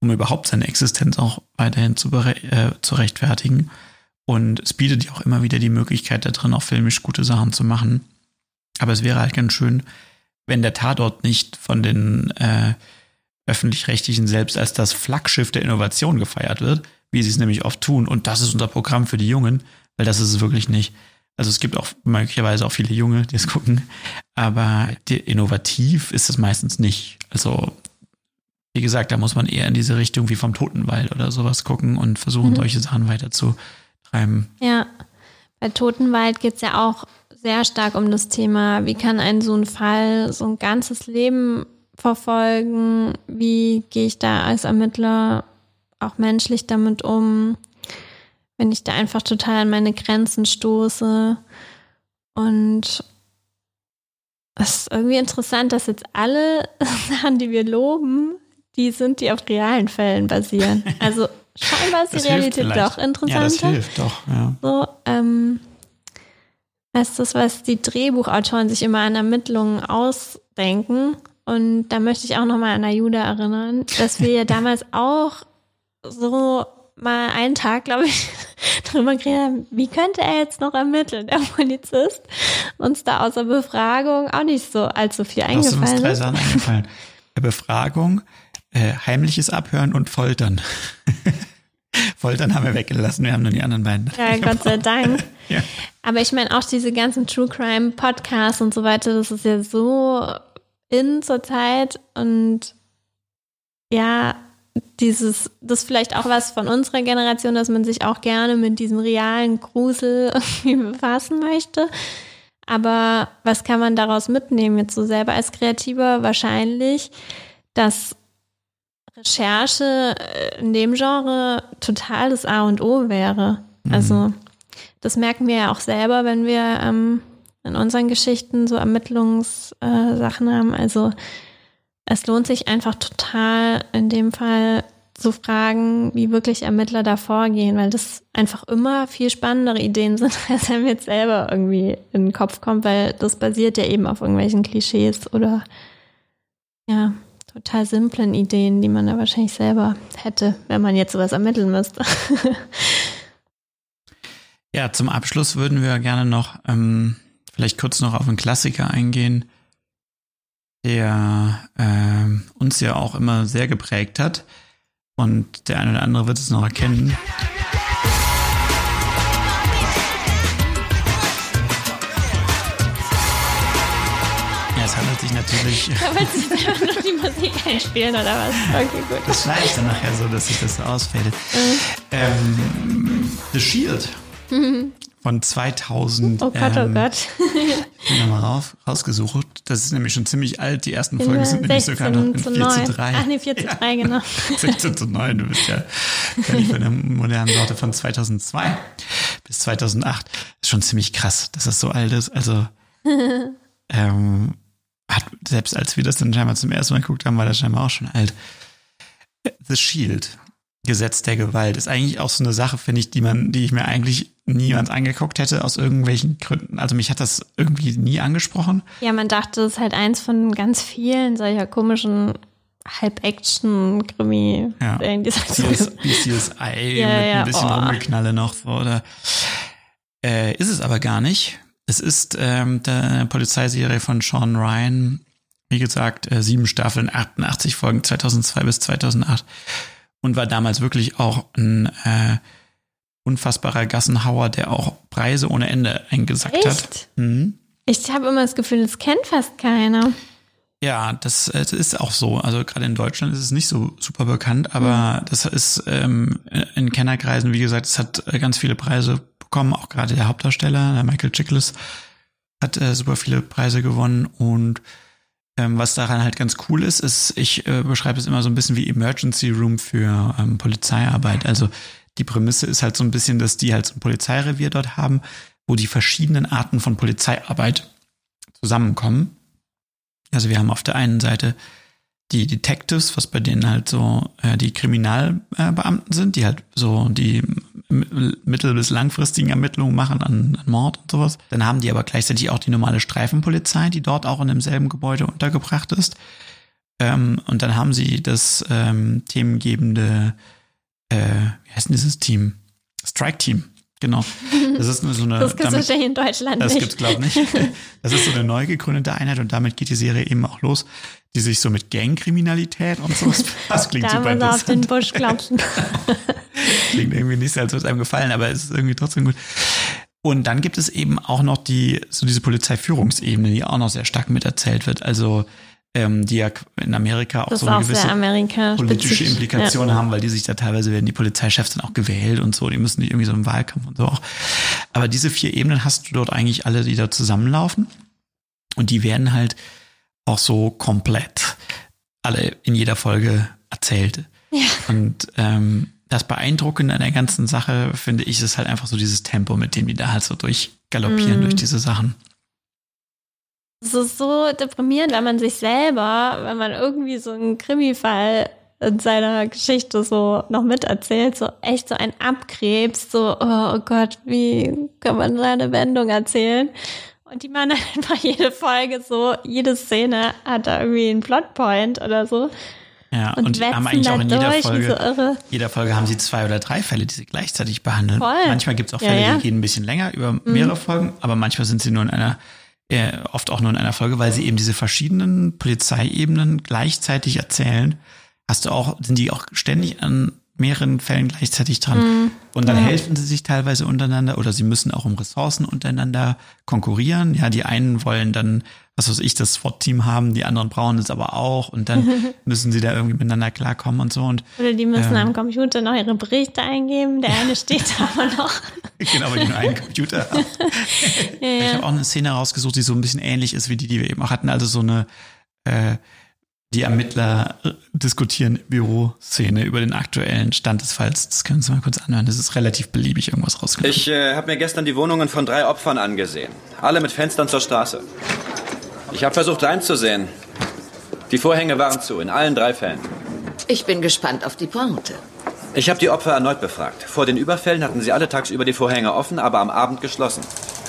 um überhaupt seine Existenz auch weiterhin zu, äh, zu rechtfertigen. Und es bietet ja auch immer wieder die Möglichkeit, da drin auch filmisch gute Sachen zu machen. Aber es wäre halt ganz schön, wenn der Tatort nicht von den äh, öffentlich-rechtlichen selbst als das Flaggschiff der Innovation gefeiert wird, wie sie es nämlich oft tun. Und das ist unser Programm für die Jungen, weil das ist es wirklich nicht. Also es gibt auch möglicherweise auch viele Junge, die es gucken, aber innovativ ist es meistens nicht. Also wie gesagt, da muss man eher in diese Richtung wie vom Totenwald oder sowas gucken und versuchen, Mhm. solche Sachen weiterzutreiben. Ja, bei Totenwald geht es ja auch sehr stark um das Thema, wie kann ein so ein Fall so ein ganzes Leben verfolgen, wie gehe ich da als Ermittler auch menschlich damit um, wenn ich da einfach total an meine Grenzen stoße. Und es ist irgendwie interessant, dass jetzt alle Sachen, die wir loben, die sind, die auf realen Fällen basieren. Also scheinbar ist die Das hilft Realität doch interessanter. Ja, das hilft doch, ja. So, ähm, das ist das, was die Drehbuchautoren sich immer an Ermittlungen ausdenken. Und da möchte ich auch nochmal an Ayuda erinnern, dass wir ja damals auch so mal einen Tag, glaube ich, drüber geredet haben, wie könnte er jetzt noch ermitteln, der Polizist. Uns da außer Befragung auch nicht so allzu viel Da sind uns eingefallen drei ist. Sachen eingefallen. Befragung, äh, heimliches Abhören und Foltern. Foltern haben wir weggelassen, wir haben nur die anderen beiden. Ja, Gott sei Dank. Ja. Aber ich meine auch diese ganzen True Crime Podcasts und so weiter, das ist ja so in zur Zeit und ja, dieses, das ist vielleicht auch was von unserer Generation, dass man sich auch gerne mit diesem realen Grusel irgendwie befassen möchte. Aber was kann man daraus mitnehmen jetzt so selber als Kreativer? Wahrscheinlich, dass Recherche äh, in dem Genre total das A und O wäre. Also das merken wir ja auch selber, wenn wir ähm, in unseren Geschichten so Ermittlungssachen äh, haben. Also es lohnt sich einfach total in dem Fall zu fragen, wie wirklich Ermittler da vorgehen, weil das einfach immer viel spannendere Ideen sind, als mir jetzt selber irgendwie in den Kopf kommt, weil das basiert ja eben auf irgendwelchen Klischees oder ja, total simplen Ideen, die man da wahrscheinlich selber hätte, wenn man jetzt sowas ermitteln müsste. Ja, zum Abschluss würden wir gerne noch ähm, vielleicht kurz noch auf einen Klassiker eingehen, der ähm, uns ja auch immer sehr geprägt hat. Und der eine oder andere wird es noch erkennen. Ja, handelt sich natürlich. Da wollte ich noch die Musik einspielen oder was? Okay, gut. Das schneide ich dann nachher so, dass sich das so ausfädelt. Ähm, The Shield von 2000. Oh Gott, oh ähm, Gott. Ich habe mal rauf, rausgesucht. Das ist nämlich schon ziemlich alt. Die ersten Folgen sind nämlich 16 sogar noch in zu 4 9. zu 3. Ach nee, 4 zu 3, genau. 16 zu 9, du bist ja völlig von der modernen Sorte von 2002 bis 2008. ist schon ziemlich krass, dass das so alt ist. Also, ähm, hat, selbst als wir das dann scheinbar zum ersten Mal geguckt haben, war das scheinbar auch schon alt. The Shield, Gesetz der Gewalt, ist eigentlich auch so eine Sache, finde ich, die man, die ich mir eigentlich niemals angeguckt hätte, aus irgendwelchen Gründen. Also mich hat das irgendwie nie angesprochen. Ja, man dachte, das ist halt eins von ganz vielen solcher komischen Halb-Action-Krimi. Ja. CS, CSI Ja, mit ja, ein bisschen oh. Rumgeknalle noch oder? Äh, ist es aber gar nicht. Es ist ähm, der Polizeiserie von Sean Ryan. Wie gesagt, äh, sieben Staffeln, 88 Folgen, 2002 bis 2008. Und war damals wirklich auch ein äh, unfassbarer Gassenhauer, der auch Preise ohne Ende eingesackt Echt? hat. Mhm. Ich habe immer das Gefühl, das kennt fast keiner. Ja, das, das ist auch so. Also gerade in Deutschland ist es nicht so super bekannt, aber das ist ähm, in Kennerkreisen, wie gesagt, es hat äh, ganz viele Preise bekommen, auch gerade der Hauptdarsteller, der Michael Chiklis, hat äh, super viele Preise gewonnen und ähm, was daran halt ganz cool ist, ist, ich äh, beschreibe es immer so ein bisschen wie Emergency Room für ähm, Polizeiarbeit. Also die Prämisse ist halt so ein bisschen, dass die halt so ein Polizeirevier dort haben, wo die verschiedenen Arten von Polizeiarbeit zusammenkommen. Also wir haben auf der einen Seite die Detectives, was bei denen halt so äh, die Kriminalbeamten sind, die halt so die mittel- bis langfristigen Ermittlungen machen an, an Mord und sowas. Dann haben die aber gleichzeitig auch die normale Streifenpolizei, die dort auch in demselben Gebäude untergebracht ist. Ähm, und dann haben sie das ähm, themengebende, äh, wie heißt denn dieses Team? Strike Team. Genau. Das ist nur so eine. Das damit- wahrscheinlich in Deutschland das nicht. gibt's glaube ich nicht. Das ist so eine neu gegründete Einheit und damit geht die Serie eben auch los, die sich so mit Gangkriminalität und so. Das klingt da super er auf den. Busch klopfen. Klingt irgendwie nicht so, als würde es einem gefallen, aber es ist irgendwie trotzdem gut. Und dann gibt es eben auch noch die, so diese Polizeiführungsebene, die auch noch sehr stark miterzählt wird. Also, ähm, die ja in Amerika auch Das so eine auch gewisse politische Implikationen ja. haben, weil die sich da teilweise werden die Polizeichefs dann auch gewählt und so. Die müssen nicht irgendwie so im Wahlkampf und so auch. Aber diese vier Ebenen hast du dort eigentlich alle, die da zusammenlaufen. Und die werden halt auch so komplett alle in jeder Folge erzählt. Ja. Und ähm, das Beeindruckende an der ganzen Sache, finde ich, ist halt einfach so dieses Tempo, mit dem die da halt so durchgaloppieren Mm. durch diese Sachen. Es ist so deprimierend, wenn man sich selber, wenn man irgendwie so einen Krimi-Fall in seiner Geschichte so noch miterzählt, so echt so ein abkrebst, so, oh, Gott, wie kann man da eine Wendung erzählen? Und die machen einfach jede Folge so, jede Szene hat da irgendwie einen Plotpoint oder so. Ja, Und und, die haben eigentlich auch in jeder durch, Folge, so jeder Folge haben sie zwei oder drei Fälle, die sie gleichzeitig behandeln. Voll. Manchmal gibt es auch Ja, Fälle, ja. die gehen ein bisschen länger über Mhm. mehrere Folgen, aber manchmal sind sie nur in einer, äh, oft auch nur in einer Folge, weil sie eben diese verschiedenen Polizeiebenen gleichzeitig erzählen. Hast du auch, sind die auch ständig an mehreren Fällen gleichzeitig dran. Mhm. Und dann Ja. helfen sie sich teilweise untereinander oder sie müssen auch um Ressourcen untereinander konkurrieren. Ja, die einen wollen dann, was weiß ich, das SWAT-Team haben, die anderen brauchen es aber auch und dann müssen sie da irgendwie miteinander klarkommen und so. Und Oder die müssen ähm, am Computer noch ihre Berichte eingeben. Der eine steht da aber noch. Genau, weil die nur einen Computer haben. Ja, Ich ja. habe auch eine Szene rausgesucht, die so ein bisschen ähnlich ist wie die, die wir eben auch hatten. Also so eine, äh, die Ermittler äh, diskutieren Büro-Szene über den aktuellen Stand des Falls. Das können Sie mal kurz anhören. Das ist relativ beliebig irgendwas rausgenommen. Ich äh, habe mir gestern die Wohnungen von drei Opfern angesehen. Alle mit Fenstern zur Straße. Ich habe versucht reinzusehen. Die Vorhänge waren zu, in allen drei Fällen. Ich bin gespannt auf die Pointe. Ich habe die Opfer erneut befragt. Vor den Überfällen hatten sie alle tagsüber die Vorhänge offen, aber am Abend geschlossen.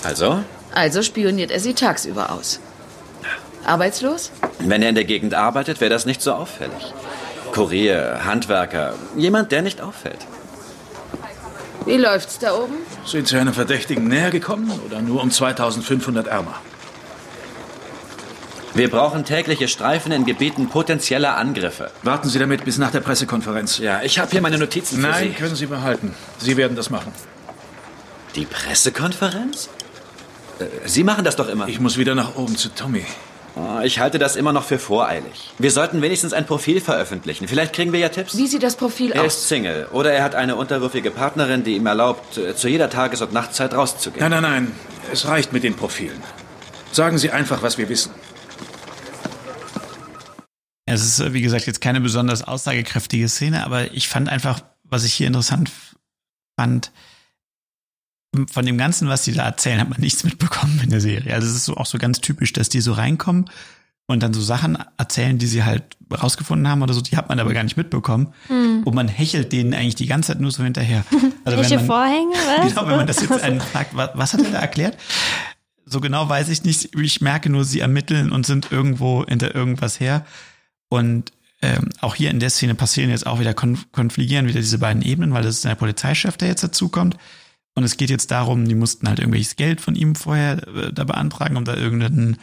Also, Also spioniert er sie tagsüber aus. Arbeitslos? wenn er in der Gegend arbeitet, wäre das nicht so auffällig. Kurier, Handwerker, jemand, der nicht auffällt. Wie läuft's da oben? Sind Sie einem Verdächtigen näher gekommen oder nur um 2500 ärmer? Wir brauchen tägliche Streifen in Gebieten potenzieller Angriffe. Warten Sie damit bis nach der Pressekonferenz. Ja, ich habe hier meine Notizen für Nein, Sie. können Sie behalten. Sie werden das machen. Die Pressekonferenz? Äh, Sie machen das doch immer. Ich muss wieder nach oben zu Tommy. Oh, Ich halte das immer noch für voreilig. Wir sollten wenigstens ein Profil veröffentlichen. Vielleicht kriegen wir ja Tipps. Wie sieht das Profil Er aus? ist Single oder er hat eine unterwürfige Partnerin, die ihm erlaubt, äh, zu jeder Tages- und Nachtzeit rauszugehen. Nein, nein, nein. Es reicht mit den Profilen. Sagen Sie einfach, was wir wissen. Es ist, wie gesagt, jetzt keine besonders aussagekräftige Szene, aber ich fand einfach, was ich hier interessant fand, von dem Ganzen, was die da erzählen, hat man nichts mitbekommen in der Serie. Also es ist so auch so ganz typisch, dass die so reinkommen und dann so Sachen erzählen, die sie halt rausgefunden haben oder so, die hat man aber gar nicht mitbekommen. Hm. Und man hechelt denen eigentlich die ganze Zeit nur so hinterher. Also Welche man, Vorhänge? Was? Genau, wenn man das jetzt einen fragt, was, was hat er da erklärt? So genau weiß ich nicht. Ich merke nur, sie ermitteln und sind irgendwo hinter irgendwas her. Und ähm, auch hier in der Szene passieren jetzt auch wieder, konf konfligieren wieder diese beiden Ebenen, weil das ist der Polizeichef, der jetzt dazukommt. Und es geht jetzt darum, die mussten halt irgendwelches Geld von ihm vorher äh, da beantragen, um da irgendeinen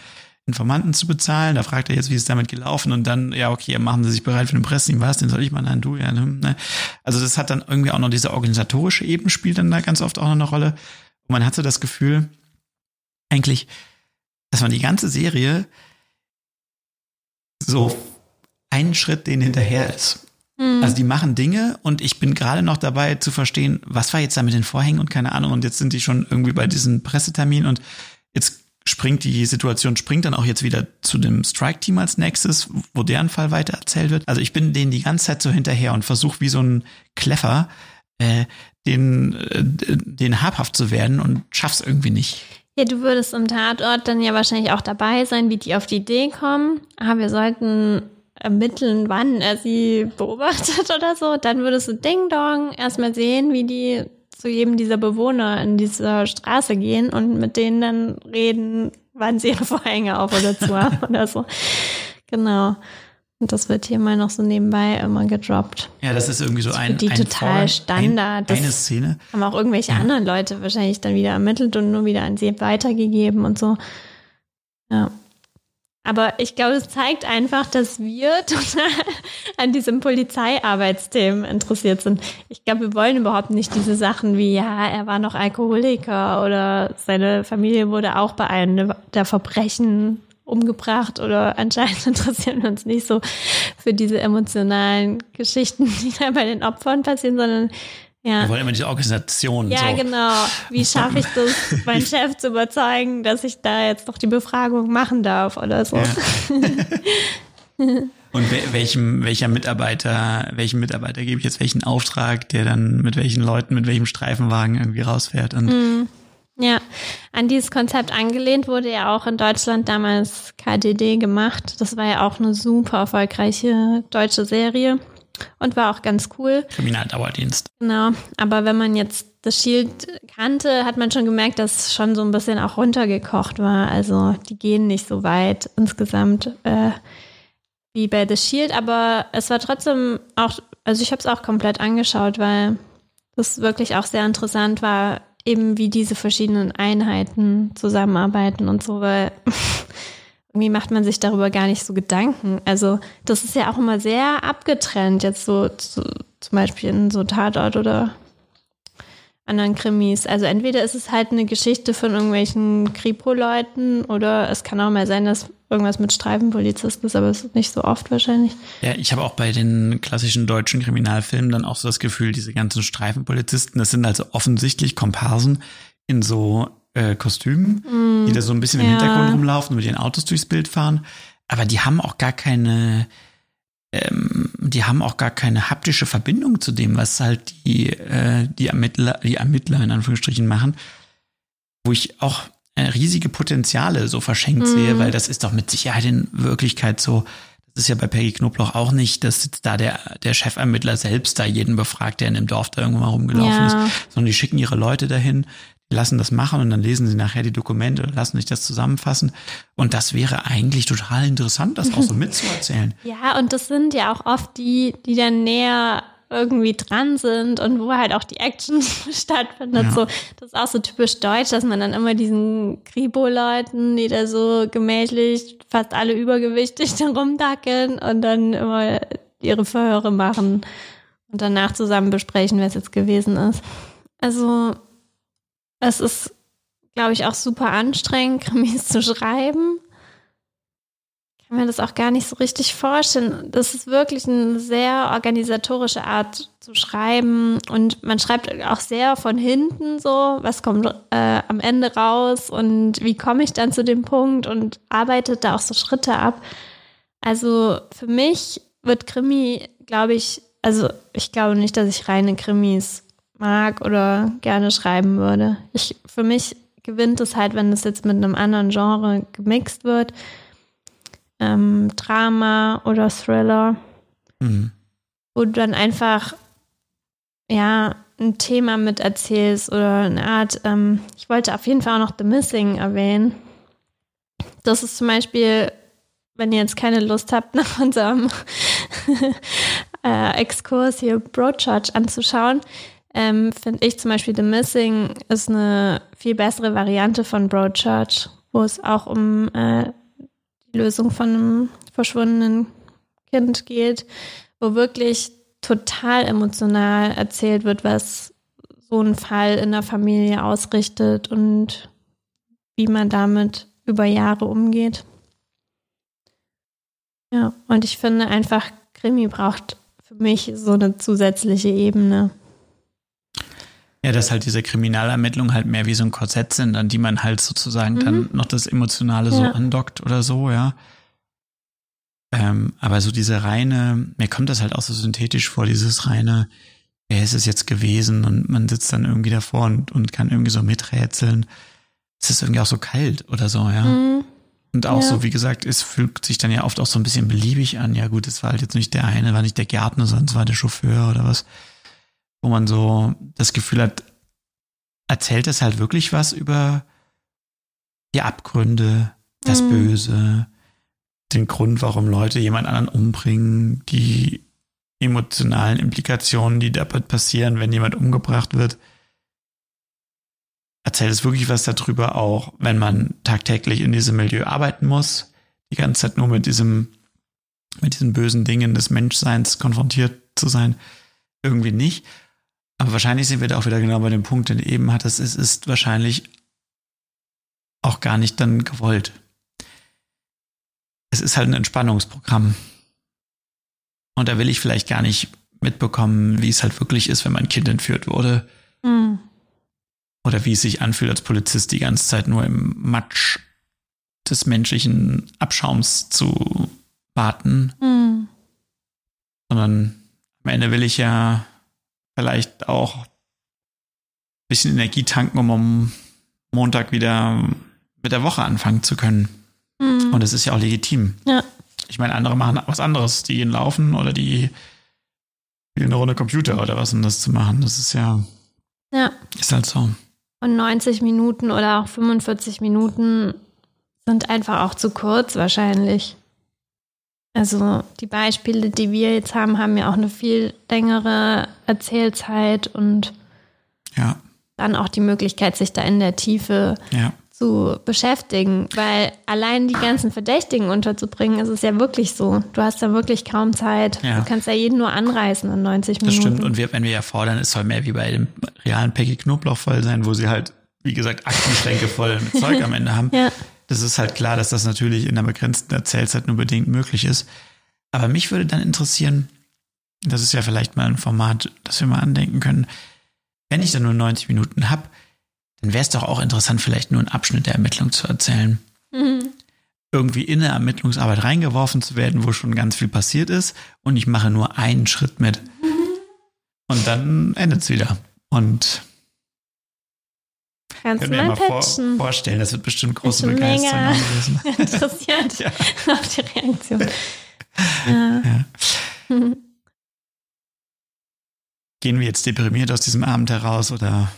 Informanten zu bezahlen. Da fragt er jetzt, wie ist damit gelaufen? Und dann, ja, okay, machen sie sich bereit für den Pressing. Was, den soll ich mal? Nein, du, ja. Ne? Also das hat dann irgendwie auch noch diese organisatorische Ebene spielt dann da ganz oft auch noch eine Rolle. Und man hat so das Gefühl, eigentlich, dass man die ganze Serie so einen Schritt den hinterher ist. Mhm. Also die machen Dinge und ich bin gerade noch dabei zu verstehen, was war jetzt da mit den Vorhängen und keine Ahnung. Und jetzt sind die schon irgendwie bei diesem Pressetermin und jetzt springt die Situation, springt dann auch jetzt wieder zu dem Strike-Team als nächstes, wo deren Fall weiter erzählt wird. Also ich bin denen die ganze Zeit so hinterher und versuche wie so ein Kleffer, äh, den, äh, den habhaft zu werden und schaff's irgendwie nicht. Ja, du würdest im Tatort dann ja wahrscheinlich auch dabei sein, wie die auf die Idee kommen. Aber wir sollten ermitteln, wann er sie beobachtet oder so. Dann würdest du Ding Dong erstmal sehen, wie die zu jedem dieser Bewohner in dieser Straße gehen und mit denen dann reden, wann sie ihre Vorhänge auf oder zu haben oder so. Genau. Und das wird hier mal noch so nebenbei immer gedroppt. Ja, das ist irgendwie so ein, die ein total Fall, Standard. Ein, eine Szene. Haben auch irgendwelche ja. anderen Leute wahrscheinlich dann wieder ermittelt und nur wieder an sie weitergegeben und so. Ja. Aber ich glaube, es zeigt einfach, dass wir total an diesem Polizeiarbeitsthemen interessiert sind. Ich glaube, wir wollen überhaupt nicht diese Sachen wie, ja, er war noch Alkoholiker oder seine Familie wurde auch bei einem der Verbrechen umgebracht oder anscheinend interessieren wir uns nicht so für diese emotionalen Geschichten, die da bei den Opfern passieren, sondern ja. Wir wollen immer diese Organisation. Ja, so. genau. Wie schaffe ich das, meinen Chef zu überzeugen, dass ich da jetzt noch die Befragung machen darf oder so? Ja. Und welchem, welcher Mitarbeiter, welchem Mitarbeiter gebe ich jetzt welchen Auftrag, der dann mit welchen Leuten, mit welchem Streifenwagen irgendwie rausfährt? Und mm. Ja, an dieses Konzept angelehnt wurde ja auch in Deutschland damals KDD gemacht. Das war ja auch eine super erfolgreiche deutsche Serie und war auch ganz cool. Kriminaldauerdienst. Genau, aber wenn man jetzt das Shield kannte, hat man schon gemerkt, dass es schon so ein bisschen auch runtergekocht war. Also die gehen nicht so weit insgesamt äh, wie bei The Shield, aber es war trotzdem auch, also ich habe es auch komplett angeschaut, weil das wirklich auch sehr interessant war, eben wie diese verschiedenen Einheiten zusammenarbeiten und so, weil irgendwie macht man sich darüber gar nicht so Gedanken. Also das ist ja auch immer sehr abgetrennt, jetzt so zu, zum Beispiel in so Tatort oder anderen Krimis. Also entweder ist es halt eine Geschichte von irgendwelchen Kripo-Leuten oder es kann auch mal sein, dass irgendwas mit Streifenpolizisten ist, aber es ist nicht so oft wahrscheinlich. Ja, ich habe auch bei den klassischen deutschen Kriminalfilmen dann auch so das Gefühl, diese ganzen Streifenpolizisten, das sind also offensichtlich Komparsen in so äh, Kostümen, mm, die da so ein bisschen ja. im Hintergrund rumlaufen und mit ihren Autos durchs Bild fahren. Aber die haben auch gar keine, ähm, die haben auch gar keine haptische Verbindung zu dem, was halt die, äh, die Ermittler, die Ermittler in Anführungsstrichen machen. Wo ich auch äh, riesige Potenziale so verschenkt mm. sehe, weil das ist doch mit Sicherheit in Wirklichkeit so, das ist ja bei Peggy Knoblauch auch nicht, dass jetzt da der, der Chefermittler selbst da jeden befragt, der in dem Dorf da irgendwo mal rumgelaufen ja. ist, sondern die schicken ihre Leute dahin, lassen das machen und dann lesen sie nachher die Dokumente und lassen sich das zusammenfassen. Und das wäre eigentlich total interessant, das auch so mitzuerzählen. Ja, und das sind ja auch oft die, die dann näher irgendwie dran sind und wo halt auch die Action stattfindet. Ja. So, das ist auch so typisch deutsch, dass man dann immer diesen Kribo-Leuten, die da so gemächlich, fast alle übergewichtig dann rumdackeln und dann immer ihre Verhöre machen und danach zusammen besprechen, wer es jetzt gewesen ist. Also es ist, glaube ich, auch super anstrengend, Krimis zu schreiben. Ich kann mir das auch gar nicht so richtig vorstellen. Das ist wirklich eine sehr organisatorische Art zu schreiben und man schreibt auch sehr von hinten so, was kommt äh, am Ende raus und wie komme ich dann zu dem Punkt und arbeitet da auch so Schritte ab. Also für mich wird Krimi, glaube ich, also ich glaube nicht, dass ich reine Krimis mag oder gerne schreiben würde. Ich, für mich gewinnt es halt, wenn es jetzt mit einem anderen Genre gemixt wird. Ähm, Drama oder Thriller. Mhm. Wo du dann einfach, ja, ein Thema mit erzählst oder eine Art, ähm, ich wollte auf jeden Fall auch noch The Missing erwähnen. Das ist zum Beispiel, wenn ihr jetzt keine Lust habt, nach unserem äh, Exkurs hier Broadchurch anzuschauen, ähm, finde ich zum Beispiel The Missing ist eine viel bessere Variante von Broadchurch, wo es auch um äh, die Lösung von einem verschwundenen Kind geht, wo wirklich total emotional erzählt wird, was so ein Fall in der Familie ausrichtet und wie man damit über Jahre umgeht. Ja, und ich finde einfach, Krimi braucht für mich so eine zusätzliche Ebene. Ja, dass halt diese Kriminalermittlungen halt mehr wie so ein Korsett sind, an die man halt sozusagen mhm. dann noch das Emotionale so ja. andockt oder so, ja. Ähm, aber so diese reine, mir kommt das halt auch so synthetisch vor, dieses reine, wer ist es jetzt gewesen? Und man sitzt dann irgendwie davor und, und kann irgendwie so miträtseln. Es ist irgendwie auch so kalt oder so, ja. Mhm. Und auch ja. so, wie gesagt, es fühlt sich dann ja oft auch so ein bisschen beliebig an. Ja gut, es war halt jetzt nicht der eine, war nicht der Gärtner, sondern es war der Chauffeur oder was. Wo man so das Gefühl hat, erzählt es halt wirklich was über die Abgründe, das mhm. Böse, den Grund, warum Leute jemand anderen umbringen, die emotionalen Implikationen, die dabei passieren, wenn jemand umgebracht wird. Erzählt es wirklich was darüber, auch wenn man tagtäglich in diesem Milieu arbeiten muss, die ganze Zeit nur mit diesem, mit diesen bösen Dingen des Menschseins konfrontiert zu sein? Irgendwie nicht. Aber wahrscheinlich sind wir da auch wieder genau bei dem Punkt, den eben hat, es ist wahrscheinlich auch gar nicht dann gewollt es ist halt ein Entspannungsprogramm. Und da will ich vielleicht gar nicht mitbekommen, wie es halt wirklich ist, wenn mein Kind entführt wurde. Mhm. Oder wie es sich anfühlt, als Polizist die ganze Zeit nur im Matsch des menschlichen Abschaums zu warten. Mhm. Sondern am Ende will ich ja vielleicht auch ein bisschen Energie tanken, um am Montag wieder mit der Woche anfangen zu können. Mhm. Und es ist ja auch legitim. Ja. Ich meine, andere machen was anderes. Die gehen laufen oder die spielen eine Runde Computer oder was, um das zu machen. Das ist ja. Ja. Ist halt so. Und 90 Minuten oder auch 45 Minuten sind einfach auch zu kurz wahrscheinlich. Also die Beispiele, die wir jetzt haben, haben ja auch eine viel längere Erzählzeit und ja. dann auch die Möglichkeit, sich da in der Tiefe ja zu beschäftigen, weil allein die ganzen Verdächtigen unterzubringen, ist es ja wirklich so. Du hast da wirklich kaum Zeit. Ja. Du kannst ja jeden nur anreißen in 90 Minuten. Das stimmt. Und wir, wenn wir ja fordern, es soll mehr wie bei dem realen Peggy Knoblauch voll sein, wo sie halt, wie gesagt, Aktenschränke voll mit Zeug am Ende haben. Ja. Das ist halt klar, dass das natürlich in einer begrenzten Erzählzeit nur bedingt möglich ist. Aber mich würde dann interessieren, das ist ja vielleicht mal ein Format, das wir mal andenken können, wenn ich dann nur 90 Minuten habe, dann wäre es doch auch interessant, vielleicht nur einen Abschnitt der Ermittlung zu erzählen. Mhm. Irgendwie in eine Ermittlungsarbeit reingeworfen zu werden, wo schon ganz viel passiert ist und ich mache nur einen Schritt mit. Mhm. Und dann endet es wieder. Und Kannst können wir mal vor, vorstellen, das wird bestimmt große Begeisterung gewesen. interessiert ja. auf die Reaktion. Ja. Ja. Gehen wir jetzt deprimiert aus diesem Abend heraus oder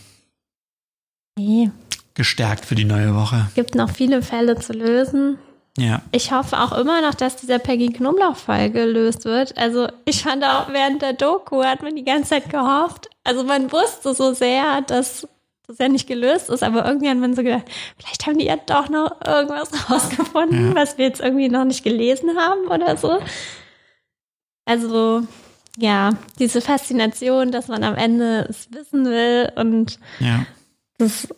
Nee. Gestärkt für die neue Woche. Es gibt noch viele Fälle zu lösen. Ja. Ich hoffe auch immer noch, dass dieser Peggy Knoblauch-Fall gelöst wird. Also ich fand auch während der Doku hat man die ganze Zeit gehofft. Also man wusste so sehr, dass das ja nicht gelöst ist, aber irgendwie hat man so gedacht, vielleicht haben die ja doch noch irgendwas rausgefunden, ja. was wir jetzt irgendwie noch nicht gelesen haben oder so. Also ja, diese Faszination, dass man am Ende es wissen will und ja. Das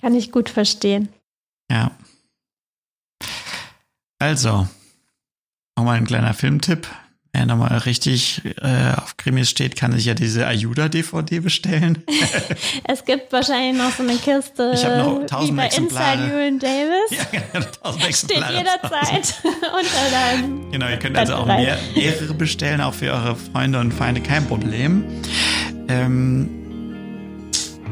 kann ich gut verstehen. Ja. Also, nochmal ein kleiner Filmtipp. Wer nochmal richtig äh, auf Krimis steht, kann sich ja diese Ayuda-DVD bestellen. es gibt wahrscheinlich noch so eine Kiste ich noch tausend wie bei Exemplare. Inside Ewan Davis. Ja, genau, tausend Exemplare. Steht jederzeit unter deinem Genau, ihr könnt also auch mehr, mehrere bestellen, auch für eure Freunde und Feinde, kein Problem. Ähm,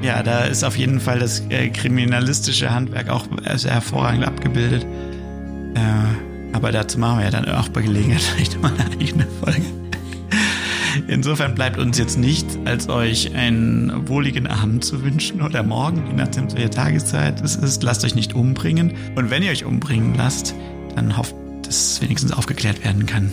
ja, da ist auf jeden Fall das äh, kriminalistische Handwerk auch sehr hervorragend abgebildet. Äh, aber dazu machen wir ja dann auch bei Gelegenheit vielleicht mal eine eigene Folge. Insofern bleibt uns jetzt nicht, als euch einen wohligen Abend zu wünschen oder morgen, je nachdem, welche Tageszeit es ist. Lasst euch nicht umbringen. Und wenn ihr euch umbringen lasst, dann hofft, dass es wenigstens aufgeklärt werden kann.